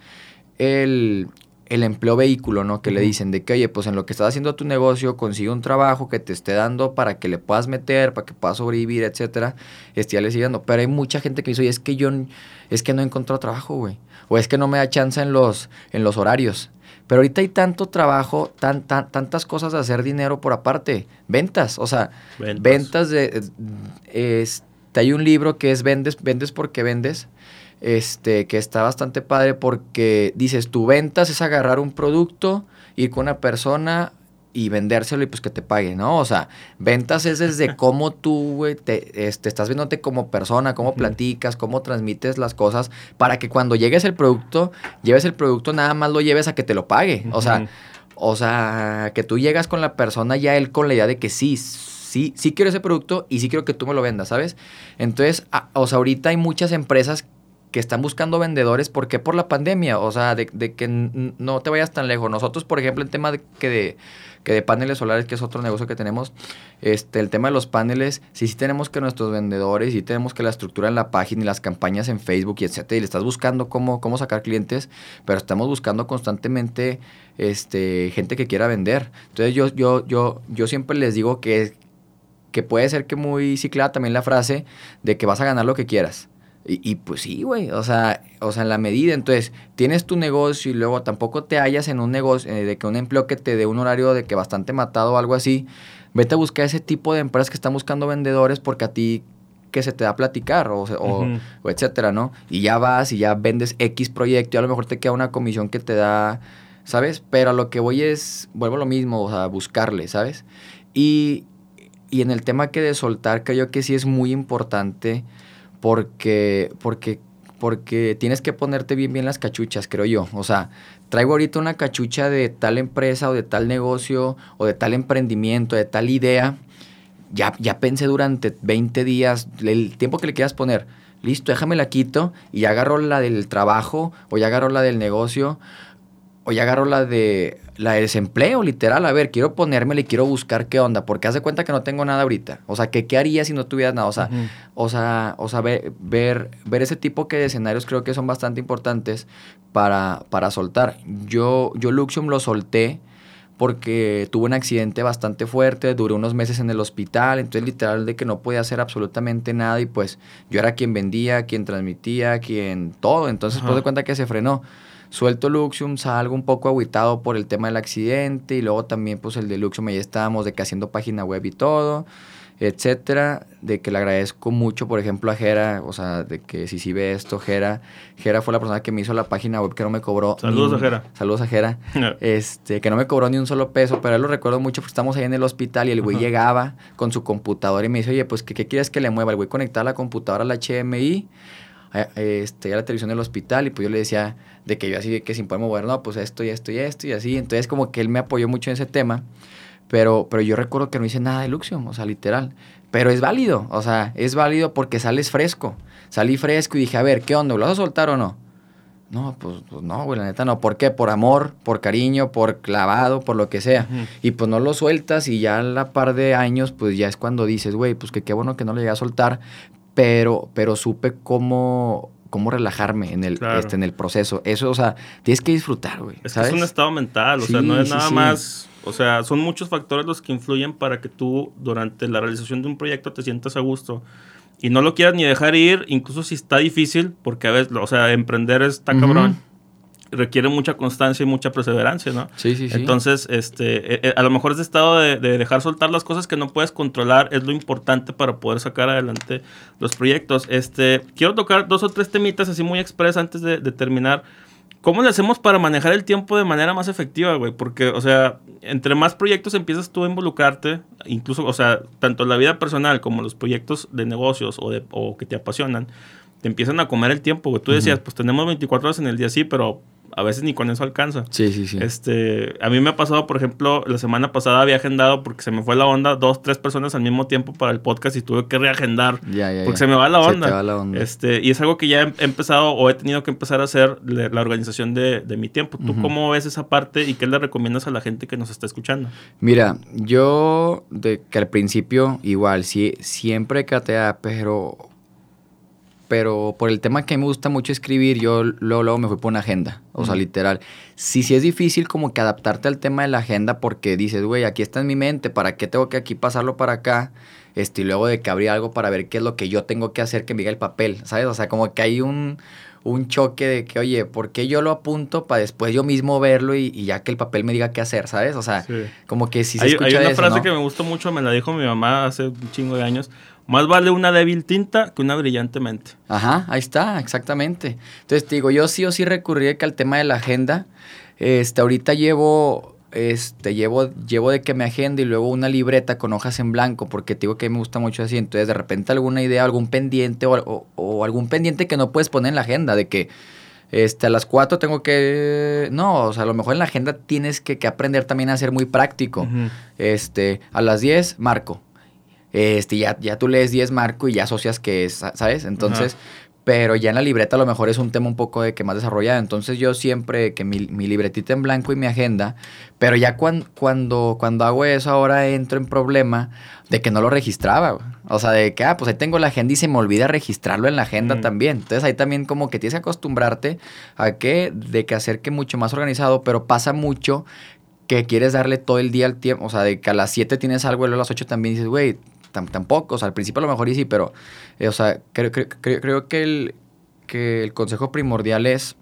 el, el empleo vehículo, ¿no? Que le dicen de que, oye, pues en lo que estás haciendo tu negocio, consigue un trabajo que te esté dando para que le puedas meter, para que puedas sobrevivir, etcétera. Este, ya le sigue dando. Pero hay mucha gente que dice, oye, es que yo, es que no encontrado trabajo, güey. O es que no me da chance en los, en los horarios. Pero ahorita hay tanto trabajo, tan, tan, tantas cosas de hacer dinero por aparte. Ventas, o sea, ventas, de... Este, hay un libro que es Vendes, vendes porque vendes este, que está bastante padre porque dices, tu ventas es agarrar un producto, ir con una persona y vendérselo y pues que te pague, ¿no? O sea, ventas es desde cómo tú, güey, te, este, estás viéndote como persona, cómo platicas, cómo transmites las cosas, para que cuando llegues el producto, lleves el producto, nada más lo lleves a que te lo pague. O sea, o sea, que tú llegas con la persona ya él con la idea de que sí, sí, sí quiero ese producto y sí quiero que tú me lo vendas, ¿sabes? Entonces, o sea, ahorita hay muchas empresas que están buscando vendedores, ¿por qué? Por la pandemia, o sea, de, que no te vayas tan lejos. Nosotros, por ejemplo, el tema de que de, paneles solares, que es otro negocio que tenemos, este, el tema de los paneles, sí, sí tenemos que nuestros vendedores, sí tenemos que la estructura en la página y las campañas en Facebook y etcétera, y le estás buscando cómo, cómo sacar clientes, pero estamos buscando constantemente este, gente que quiera vender. Entonces yo, yo, yo, yo siempre les digo que, que puede ser que muy ciclada también la frase de que vas a ganar lo que quieras. Y, pues sí, güey, o sea, o sea, en la medida, entonces, tienes tu negocio y luego tampoco te hallas en un negocio, eh, de que un empleo que te dé un horario de que bastante matado o algo así, vete a buscar ese tipo de empresas que están buscando vendedores porque a ti que se te da a platicar o, o, etcétera, ¿no? Y ya vas y ya vendes X proyecto y a lo mejor te queda una comisión que te da, ¿sabes? Pero a lo que voy es, vuelvo a lo mismo, o sea, buscarle, ¿sabes? Y, y en el tema que de soltar, creo que sí es muy importante porque, porque, porque tienes que ponerte bien, bien las cachuchas, creo yo. O sea, traigo ahorita una cachucha de tal empresa o de tal negocio o de tal emprendimiento, de tal idea. Ya, ya pensé durante 20 días, el tiempo que le quieras poner. Listo, déjame la quito y ya agarro la del trabajo o ya agarro la del negocio o ya agarro la de la de desempleo, literal. A ver, quiero ponérmela y quiero buscar qué onda, porque hace cuenta que no tengo nada ahorita. O sea, ¿qué, qué haría si no tuvieras nada? O sea, o sea, o sea ver, ver, ese tipo de escenarios creo que son bastante importantes para, para soltar. Yo, yo Luxium lo solté porque tuve un accidente bastante fuerte, duré unos meses en el hospital, entonces literal de que no podía hacer absolutamente nada y pues yo era quien vendía, quien transmitía, quien todo, entonces pues de cuenta que se frenó suelto Luxium, salgo un poco aguitado por el tema del accidente y luego también pues el de Luxium ahí estábamos de que haciendo página web y todo, etcétera, de que le agradezco mucho, por ejemplo, a Jera, o sea, de que si sí ve esto, Jera, Jera fue la persona que me hizo la página web que no me cobró. Saludos a Jera. Saludos a Jera. este, que no me cobró ni un solo peso, pero él lo recuerdo mucho porque estamos ahí en el hospital y el güey llegaba con su computadora y me dice, oye, pues, ¿qué, ¿qué, quieres que le mueva? El güey conectaba la computadora al HMI este, a la televisión del hospital y pues yo le decía de que yo así de que sin poder mover, no, pues esto y esto y esto y así. Entonces como que él me apoyó mucho en ese tema, pero, pero yo recuerdo que no hice nada de Luxium, o sea, literal. Pero es válido, o sea, es válido porque sales fresco. Salí fresco y dije, a ver, ¿qué onda? ¿Lo vas a soltar o no? No, pues, pues, no, güey, la neta no. ¿Por qué? Por amor, por cariño, por clavado, por lo que sea. Y pues no lo sueltas y ya a la par de años, pues ya es cuando dices, güey, pues que qué bueno que no lo llegué a soltar, pero, pero supe cómo, cómo relajarme en el, este, en el proceso. Eso, o sea, tienes que disfrutar, güey. Es, es un estado mental, o sea, no es nada más... O sea, son muchos factores los que influyen para que tú durante la realización de un proyecto te sientas a gusto y no lo quieras ni dejar ir, incluso si está difícil, porque a veces, o sea, emprender está cabrón. Requiere mucha constancia y mucha perseverancia, ¿no? Sí, sí, sí. Entonces, este, eh, eh, a lo mejor ese estado de, dejar soltar las cosas que no puedes controlar es lo importante para poder sacar adelante los proyectos. Este, quiero tocar dos o tres temitas así muy express antes de, de terminar. ¿Cómo le hacemos para manejar el tiempo de manera más efectiva, güey? Porque, o sea, entre más proyectos empiezas tú a involucrarte, incluso, o sea, tanto la vida personal como los proyectos de negocios o, de, o que te apasionan, te empiezan a comer el tiempo, güey. Tú decías, pues tenemos 24 horas en el día, sí, pero a veces ni con eso alcanza. Sí, sí, sí. Este, a mí me ha pasado, por ejemplo, la semana pasada había agendado porque se me fue la onda dos, tres personas al mismo tiempo para el podcast y tuve que reagendar. Ya, ya, porque se me va la onda. Se te va la onda. Este, y es algo que ya he empezado o he tenido que empezar a hacer la organización de, de mi tiempo. ¿Tú cómo ves esa parte y qué le recomiendas a la gente que nos está escuchando? Mira, yo de que al principio igual, sí, siempre catea, pero pero por el tema que me gusta mucho escribir, yo luego, luego me fui por una agenda, o sea, literal. Sí, sí es difícil como que adaptarte al tema de la agenda porque dices, güey, aquí está en mi mente, ¿para qué tengo que aquí pasarlo para acá? Este, y luego de que abrir algo para ver qué es lo que yo tengo que hacer que me diga el papel, ¿sabes? O sea, como que hay un, un choque de que, oye, ¿por qué yo lo apunto para después yo mismo verlo y, ya que el papel me diga qué hacer, ¿sabes? O sea, como que si se hay, escucha Hay una eso, frase ¿no? que me gustó mucho, me la dijo mi mamá hace un chingo de años. Más vale una débil tinta que una brillante mente. Ajá, ahí está, exactamente. Entonces te digo, yo sí o sí recurrí que al tema de la agenda. Este, ahorita llevo, este, llevo, llevo de que me agenda y luego una libreta con hojas en blanco, porque te digo que me gusta mucho así. Entonces, de repente alguna idea, algún pendiente o, o, algún pendiente que no puedes poner en la agenda, de que este, a las 4 tengo que... No, o sea, a lo mejor en la agenda tienes que, que aprender también a ser muy práctico. Este, a las 10, marco este, ya, ya tú lees 10 marco y ya asocias que es, ¿sabes? Entonces, pero ya en la libreta a lo mejor es un tema un poco de que más desarrollado. Entonces yo siempre que mi, mi libretita en blanco y mi agenda, pero ya cuando, cuando, cuando hago eso ahora entro en problema de que no lo registraba. O sea, de que, ah, pues ahí tengo la agenda y se me olvida registrarlo en la agenda también. Entonces ahí también como que tienes que acostumbrarte a que, de que hacer que mucho más organizado, pero pasa mucho que quieres darle todo el día al tiempo, o sea, de que a las 7 tienes algo y luego a las 8 también dices, güey, tampoco, o sea, al principio a lo mejor sí, pero, eh, o sea, creo, creo, creo, que, el, que el consejo primordial es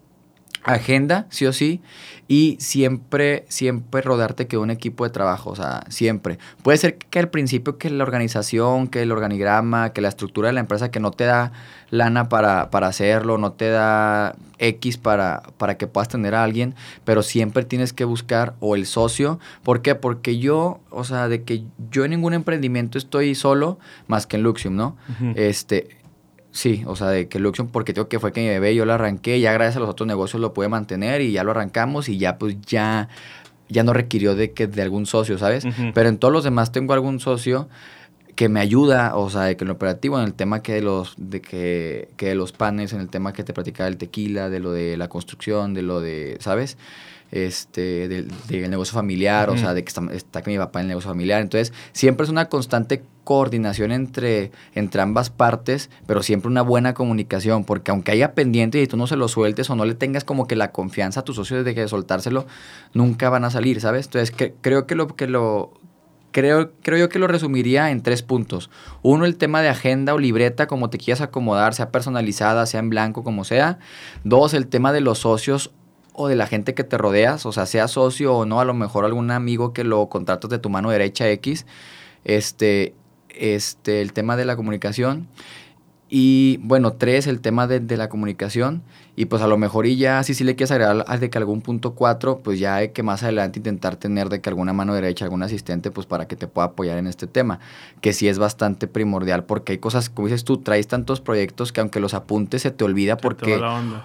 agenda, sí o sí, y siempre, siempre rodarte que un equipo de trabajo, o sea, siempre. Puede ser que al principio que la organización, que el organigrama, que la estructura de la empresa que no te da lana para, para hacerlo, no te da X para, para que puedas tener a alguien, pero siempre tienes que buscar o el socio. ¿Por qué? Porque yo, o sea, de que yo en ningún emprendimiento estoy solo más que en Luxium, ¿no? Este, Sí, o sea, de que Luxion, porque tengo que fue que mi bebé, yo lo arranqué, ya gracias a los otros negocios lo pude mantener y ya lo arrancamos y ya pues ya, ya no requirió de que de algún socio, ¿sabes? Pero en todos los demás tengo algún socio que me ayuda, o sea, de que en lo operativo, en el tema que de los, de que, que de los panes, en el tema que te platicaba del tequila, de lo de la construcción, de lo de, ¿sabes? Este, del, negocio familiar, o sea, de que está, está con mi papá en el negocio familiar. Entonces, siempre es una constante coordinación entre, entre ambas partes, pero siempre una buena comunicación, porque aunque haya pendiente y tú no se lo sueltes o no le tengas como que la confianza a tus socios de que soltárselo, nunca van a salir, ¿sabes? Entonces, que, creo que lo que lo creo, creo yo que lo resumiría en tres puntos. Uno, el tema de agenda o libreta, como te quieras acomodar, sea personalizada, sea en blanco, como sea. Dos, el tema de los socios o de la gente que te rodeas, o sea, sea socio o no, a lo mejor algún amigo que lo contratas de tu mano derecha X, este, este, el tema de la comunicación. Y bueno, tres, el tema de, de, la comunicación. Y pues a lo mejor y ya, si sí le quieres agregar de que algún punto cuatro, pues ya hay que más adelante intentar tener de que alguna mano derecha, algún asistente, pues para que te pueda apoyar en este tema. Que sí es bastante primordial porque hay cosas, como dices tú, traes tantos proyectos que aunque los apuntes se te olvida porque,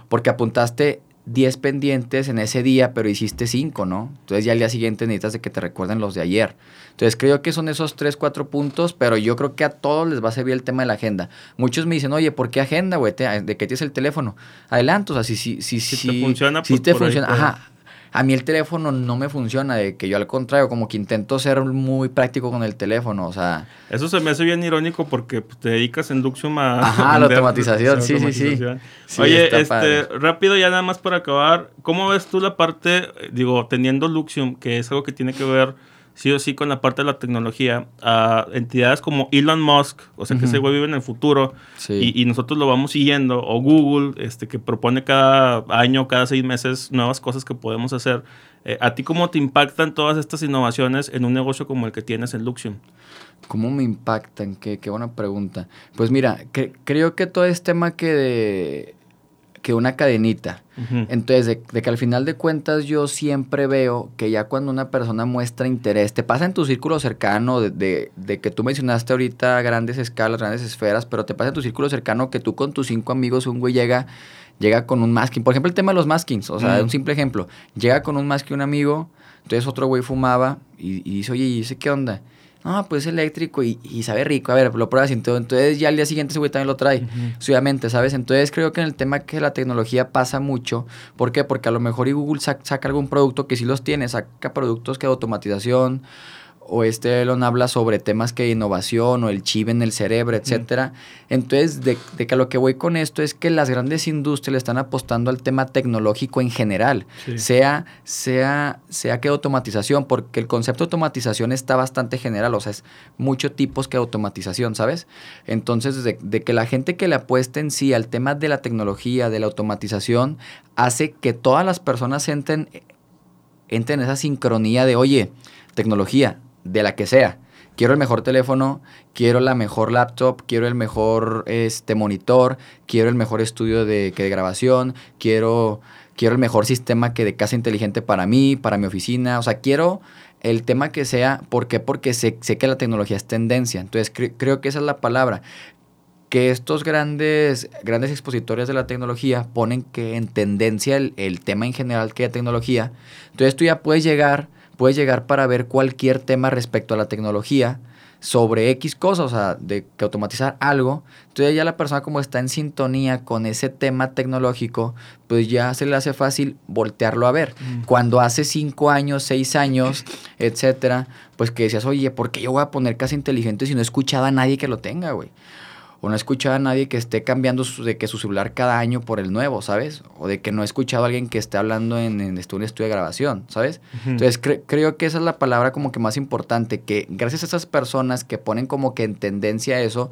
porque apuntaste 10 pendientes en ese día, pero hiciste 5, ¿no? Entonces ya al día siguiente necesitas de que te recuerden los de ayer. Entonces creo que son esos 3, 4 puntos, pero yo creo que a todos les va a servir el tema de la agenda. Muchos me dicen, oye, ¿por qué agenda, güey? ¿De qué tienes el teléfono? Adelante, o sea, si, si, si, si, te funciona, si pues te funciona, ajá. A mí el teléfono no me funciona, de que yo al contrario, como que intento ser muy práctico con el teléfono, o sea... Eso se me hace bien irónico porque pues, te dedicas en Luxium a... Ajá, a la automatización, sí, sí, sí, Oye, este, rápido ya nada más para acabar, ¿cómo ves tú la parte, digo, teniendo Luxium, que es algo que tiene que ver sí o sí con la parte de la tecnología a entidades como Elon Musk, o sea que ese güey vive en el futuro y, nosotros lo vamos siguiendo, o Google, este, que propone cada año, cada seis meses nuevas cosas que podemos hacer. Eh, ¿A ti cómo te impactan todas estas innovaciones en un negocio como el que tienes en Luxium? ¿Cómo me impactan? Qué, qué buena pregunta. Pues mira, creo que todo este tema que de que una cadenita. Entonces, de, que al final de cuentas yo siempre veo que ya cuando una persona muestra interés, te pasa en tu círculo cercano, de, de, que tú mencionaste ahorita grandes escalas, grandes esferas, pero te pasa en tu círculo cercano que tú con tus cinco amigos, un güey llega, llega con un masking. Por ejemplo, el tema de los maskings, o sea, un simple ejemplo. Llega con un masking un amigo, entonces otro güey fumaba y, y dice, oye, ¿y ese qué onda? No, pues eléctrico y, y, sabe rico. A ver, lo pruebas y Entonces ya al día siguiente ese güey también lo trae. Obviamente, ¿sabes? Entonces creo que en el tema que la tecnología pasa mucho. ¿Por qué? Porque a lo mejor y Google saca algún producto que sí los tiene. Saca productos que de automatización o este Elon habla sobre temas que innovación o el chip en el cerebro, etcétera. Entonces, de, que lo que voy con esto es que las grandes industrias le están apostando al tema tecnológico en general, sea, sea, sea que automatización, porque el concepto de automatización está bastante general, o sea, es muchos tipos que automatización, ¿sabes? Entonces, de, de que la gente que le apueste en sí al tema de la tecnología, de la automatización, hace que todas las personas entren, entren en esa sincronía de, oye, tecnología, de la que sea. Quiero el mejor teléfono, quiero la mejor laptop, quiero el mejor este, monitor, quiero el mejor estudio de, que de grabación, quiero, quiero el mejor sistema que de casa inteligente para mí, para mi oficina. O sea, quiero el tema que sea. ¿Por qué? Porque sé, sé que la tecnología es tendencia. Entonces, creo que esa es la palabra. Que estos grandes, grandes expositores de la tecnología ponen que en tendencia el, el tema en general que es tecnología. Entonces, tú ya puedes llegar puedes llegar para ver cualquier tema respecto a la tecnología sobre X cosas, o sea, de que automatizar algo. Entonces ya la persona como está en sintonía con ese tema tecnológico, pues ya se le hace fácil voltearlo a ver. Mm. Cuando hace cinco años, seis años, etcétera, pues que decías, oye, ¿por qué yo voy a poner casa inteligente si no he escuchado a nadie que lo tenga, güey? O no he escuchado a nadie que esté cambiando de que su celular cada año por el nuevo, ¿sabes? O de que no he escuchado a alguien que esté hablando en, en un estudio de grabación, ¿sabes? Entonces creo que esa es la palabra como que más importante, que gracias a esas personas que ponen como que en tendencia eso,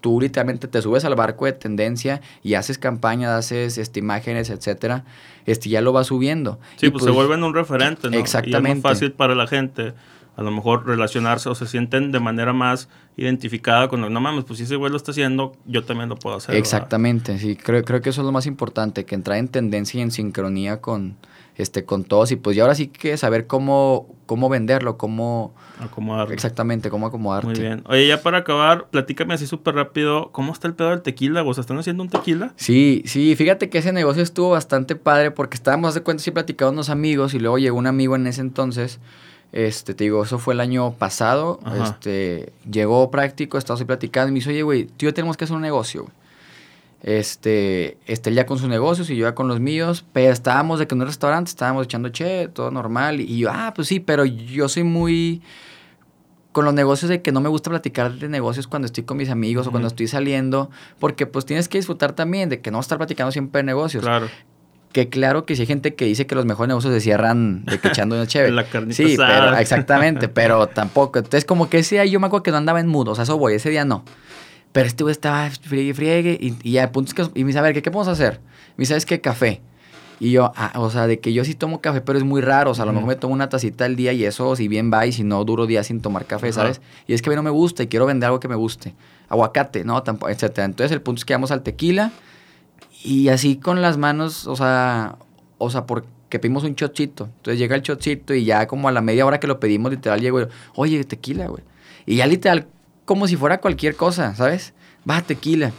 tú literalmente te subes al barco de tendencia y haces campañas, haces este, imágenes, etcétera, este, ya lo va subiendo. Sí, pues, se pues vuelven un referente, ¿no? Exactamente. Y es más fácil para la gente a lo mejor relacionarse o se sienten de manera más identificada con, no mames, pues si ese güey lo está haciendo, yo también lo puedo hacer. Exactamente, sí, creo, creo que eso es lo más importante, que entrar en tendencia y en sincronía con, este, con todos y pues ya ahora sí que saber cómo, cómo venderlo, cómo... Acomodarlo. Exactamente, cómo acomodarte. Muy bien. Oye, ya para acabar, platícame así súper rápido, ¿cómo está el pedo del tequila? ¿Vos están haciendo un tequila? Sí, sí, fíjate que ese negocio estuvo bastante padre porque estábamos de cuenta sí platicando unos amigos y luego llegó un amigo en ese entonces este, te digo, eso fue el año pasado. Este, llegó práctico, estábamos ahí platicando y me dice, oye, güey, tío, tenemos que hacer un negocio, Este, este, ya con sus negocios y yo ya con los míos, pero estábamos de que en un restaurante estábamos echando che, todo normal. Y yo, ah, pues sí, pero yo soy muy con los negocios de que no me gusta platicar de negocios cuando estoy con mis amigos o cuando estoy saliendo, porque pues tienes que disfrutar también de que no estar platicando siempre de negocios. Claro. Que claro que si hay gente que dice que los mejores negocios se cierran de que echando una chévere. La carnita sí, pero exactamente, pero tampoco. Entonces, como que ese día yo me acuerdo que no andaba en mudo, o sea, eso voy, ese día no. Pero este güey estaba friegue, friegue, y, y ya, punto es que, y me dice, a ver, ¿qué, ¿qué podemos hacer? Me dice, ¿sabes qué? Café. Y yo, ah, o sea, de que yo sí tomo café, pero es muy raro. O sea, a lo mejor me tomo una tacita al día y eso, si bien va, y si no, duro días sin tomar café, ¿sabes? Y es que a mí no me gusta y quiero vender algo que me guste. Aguacate, no, tampoco, etcétera. Entonces, el punto es que vamos al tequila y así con las manos, o sea, o sea, porque pedimos un chocito. Entonces llega el chocito y ya como a la media hora que lo pedimos, literal, llego, oye, tequila, güey. Y ya literal, como si fuera cualquier cosa, ¿sabes? Va, tequila.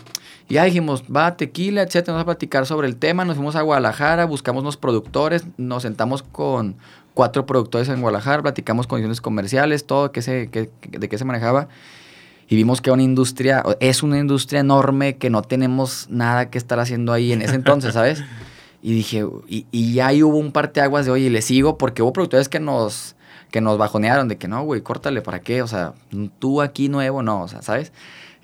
Y ya dijimos, va, tequila, etcétera, vamos a platicar sobre el tema. Nos fuimos a Guadalajara, buscamos unos productores, nos sentamos con cuatro productores en Guadalajara, platicamos condiciones comerciales, todo que se, que, de qué se manejaba. Y vimos que una industria, es una industria enorme que no tenemos nada que estar haciendo ahí en ese entonces, ¿sabes? Y dije, y, y ya ahí hubo un aguas de, oye, le sigo, porque hubo productores que nos, que nos bajonearon de que no, güey, córtale, ¿para qué? O sea, tú aquí nuevo, no, o sea, ¿sabes?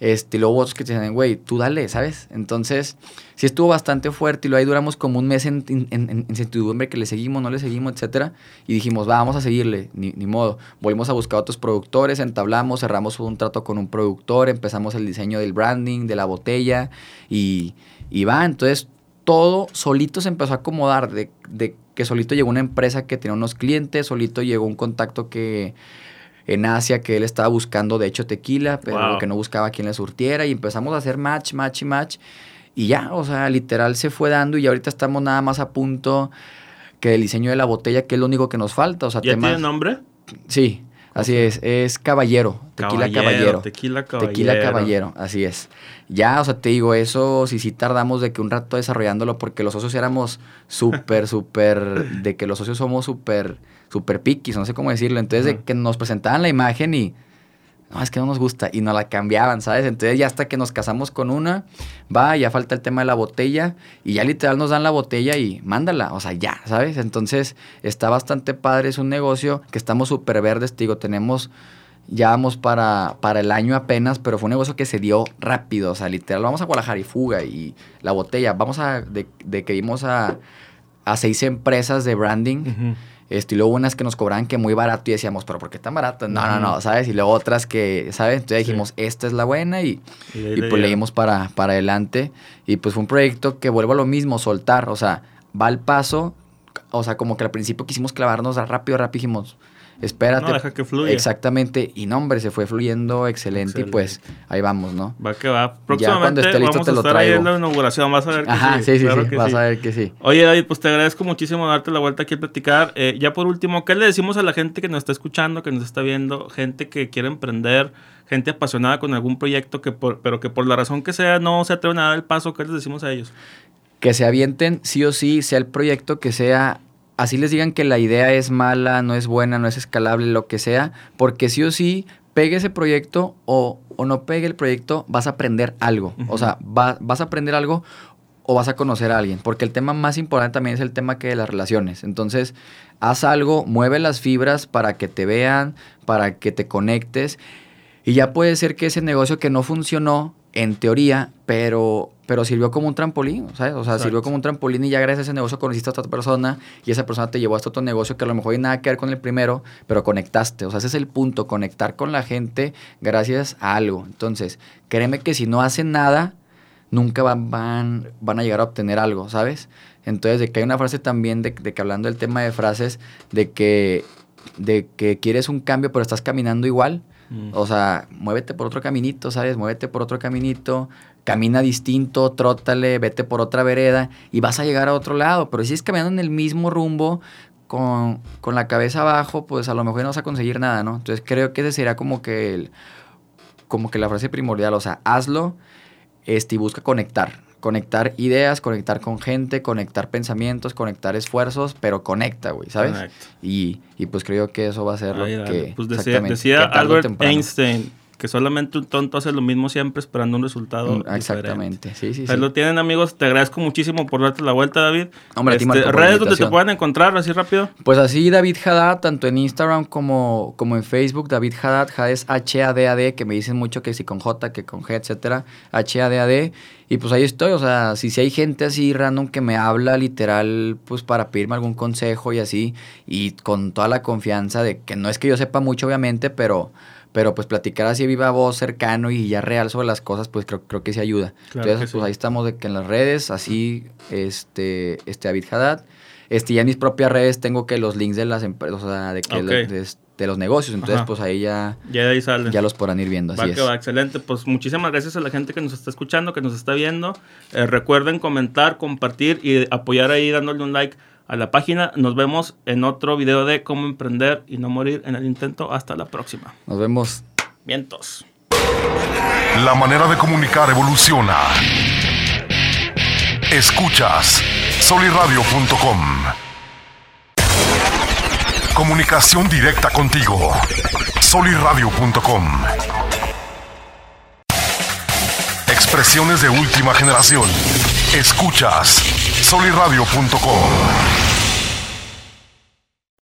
Este, luego otros que te dicen, güey, tú dale, ¿sabes? Entonces, sí estuvo bastante fuerte y luego ahí duramos como un mes en, en, en, que le seguimos, no le seguimos, etcétera. Y dijimos, va, vamos a seguirle, ni, modo. Volvimos a buscar otros productores, entablamos, cerramos un trato con un productor, empezamos el diseño del branding, de la botella y, y va. Entonces, todo solito se empezó a acomodar, de, de que solito llegó una empresa que tenía unos clientes, solito llegó un contacto que en Asia que él estaba buscando, de hecho, tequila, pero que no buscaba quien le surtiera y empezamos a hacer match, match y match. Y ya, o sea, literal se fue dando y ahorita estamos nada más a punto que el diseño de la botella, que es lo único que nos falta. O sea, ¿Ya tiene nombre? Sí, así es. Es Caballero. Tequila Caballero. Tequila Caballero. Tequila Caballero, así es. Ya, o sea, te digo, eso sí, sí tardamos de que un rato desarrollándolo porque los socios éramos súper, súper, de que los socios somos súper super piquis, no sé cómo decirlo. Entonces, de que nos presentaban la imagen y, no, es que no nos gusta, y nos la cambiaban, ¿sabes? Entonces, ya hasta que nos casamos con una, va, ya falta el tema de la botella, y ya literal nos dan la botella y mándala, o sea, ya, ¿sabes? Entonces, está bastante padre, es un negocio que estamos súper verdes, digo, tenemos ya vamos para, para el año apenas, pero fue un negocio que se dio rápido, o sea, literal, vamos a Guadalajara y fuga y la botella, vamos a, de, de que vimos a, a seis empresas de branding. Este, y luego unas que nos cobraban que muy barato y decíamos, pero ¿por qué tan barato? No, no, no, ¿sabes? Y luego otras que, ¿sabes? Entonces dijimos, esta es la buena y, y, pues leímos para, para adelante. Y pues fue un proyecto que vuelvo a lo mismo, soltar, o sea, va al paso, o sea, como que al principio quisimos clavarnos rápido, rápido, dijimos, espérate. No, deja que fluya. Exactamente. Y no, hombre, se fue fluyendo excelente, y pues ahí vamos, ¿no? Va que va. Próximamente ya cuando esté listo vamos te a estar Ahí en la inauguración, vas a ver que Ajá, sí. sí, sí, vas a ver que sí. Oye, David, pues te agradezco muchísimo darte la vuelta aquí a platicar. Eh, ya por último, ¿qué le decimos a la gente que nos está escuchando, que nos está viendo, gente que quiere emprender, gente apasionada con algún proyecto, que por, pero que por la razón que sea no se atreven a dar el paso? ¿Qué les decimos a ellos? Que se avienten sí o sí, sea el proyecto que sea así les digan que la idea es mala, no es buena, no es escalable, lo que sea, porque sí o sí, pegue ese proyecto o, no pegue el proyecto, vas a aprender algo. O sea, vas a aprender algo o vas a conocer a alguien, porque el tema más importante también es el tema que de las relaciones. Entonces, haz algo, mueve las fibras para que te vean, para que te conectes, y ya puede ser que ese negocio que no funcionó, en teoría, pero, pero sirvió como un trampolín, ¿sabes? O sea, sirvió como un trampolín y ya gracias a ese negocio conociste a otra persona y esa persona te llevó a este otro negocio que a lo mejor no nada que ver con el primero, pero conectaste. O sea, ese es el punto, conectar con la gente gracias a algo. Entonces, créeme que si no hacen nada, nunca van, van, van a llegar a obtener algo, ¿sabes? Entonces, de que hay una frase también de, de que hablando del tema de frases, de que, de que quieres un cambio pero estás caminando igual, Mm. O sea, muévete por otro caminito, ¿sabes? Muévete por otro caminito, camina distinto, trótale, vete por otra vereda y vas a llegar a otro lado. Pero si es caminando en el mismo rumbo, con, la cabeza abajo, pues a lo mejor no vas a conseguir nada, ¿no? Entonces creo que ese sería como que, el, como que la frase primordial. O sea, hazlo este, y busca conectar conectar ideas, conectar con gente, conectar pensamientos, conectar esfuerzos, pero conecta, güey, ¿sabes? Y, y, pues creo que eso va a ser lo que... Pues decía, decía Albert Einstein, que solamente un tonto hace lo mismo siempre esperando un resultado. Mm, exactamente, sí, sí, Ahí lo tienen, amigos. Te agradezco muchísimo por darte la vuelta, David. Hombre, este, redes donde te puedan encontrar, así rápido. Pues así, David Haddad, tanto en Instagram como, como en Facebook. David Haddad, Haddad es H-A-D-A-D, que me dicen mucho que si con J, que con G, etcétera. H-A-D-A-D. Y pues ahí estoy, o sea, si, si hay gente así random que me habla literal, pues para pedirme algún consejo y así, y con toda la confianza de que no es que yo sepa mucho, obviamente, pero Pero pues platicar así viva voz, cercano y ya real sobre las cosas, pues creo, creo que sí ayuda. Claro Entonces, pues sí. ahí estamos de que en las redes, así, este, este David Haddad. Este, ya en mis propias redes tengo que los links de las empresas, o sea, de, que Ok. lo- de, de los negocios. Entonces, Ajá. pues ahí ya, Ya de ahí sale. ya los podrán ir viendo. Va Así que es. va, excelente. Pues muchísimas gracias a la gente que nos está escuchando, que nos está viendo. Eh, recuerden comentar, compartir y apoyar ahí dándole un like a la página. Nos vemos en otro video de cómo emprender y no morir en el intento. Hasta la próxima. Nos vemos. Vientos. La manera de comunicar evoluciona. Escuchas soliradio.com. Comunicación directa contigo. soliradio.com. Expresiones de última generación. Escuchas soliradio.com.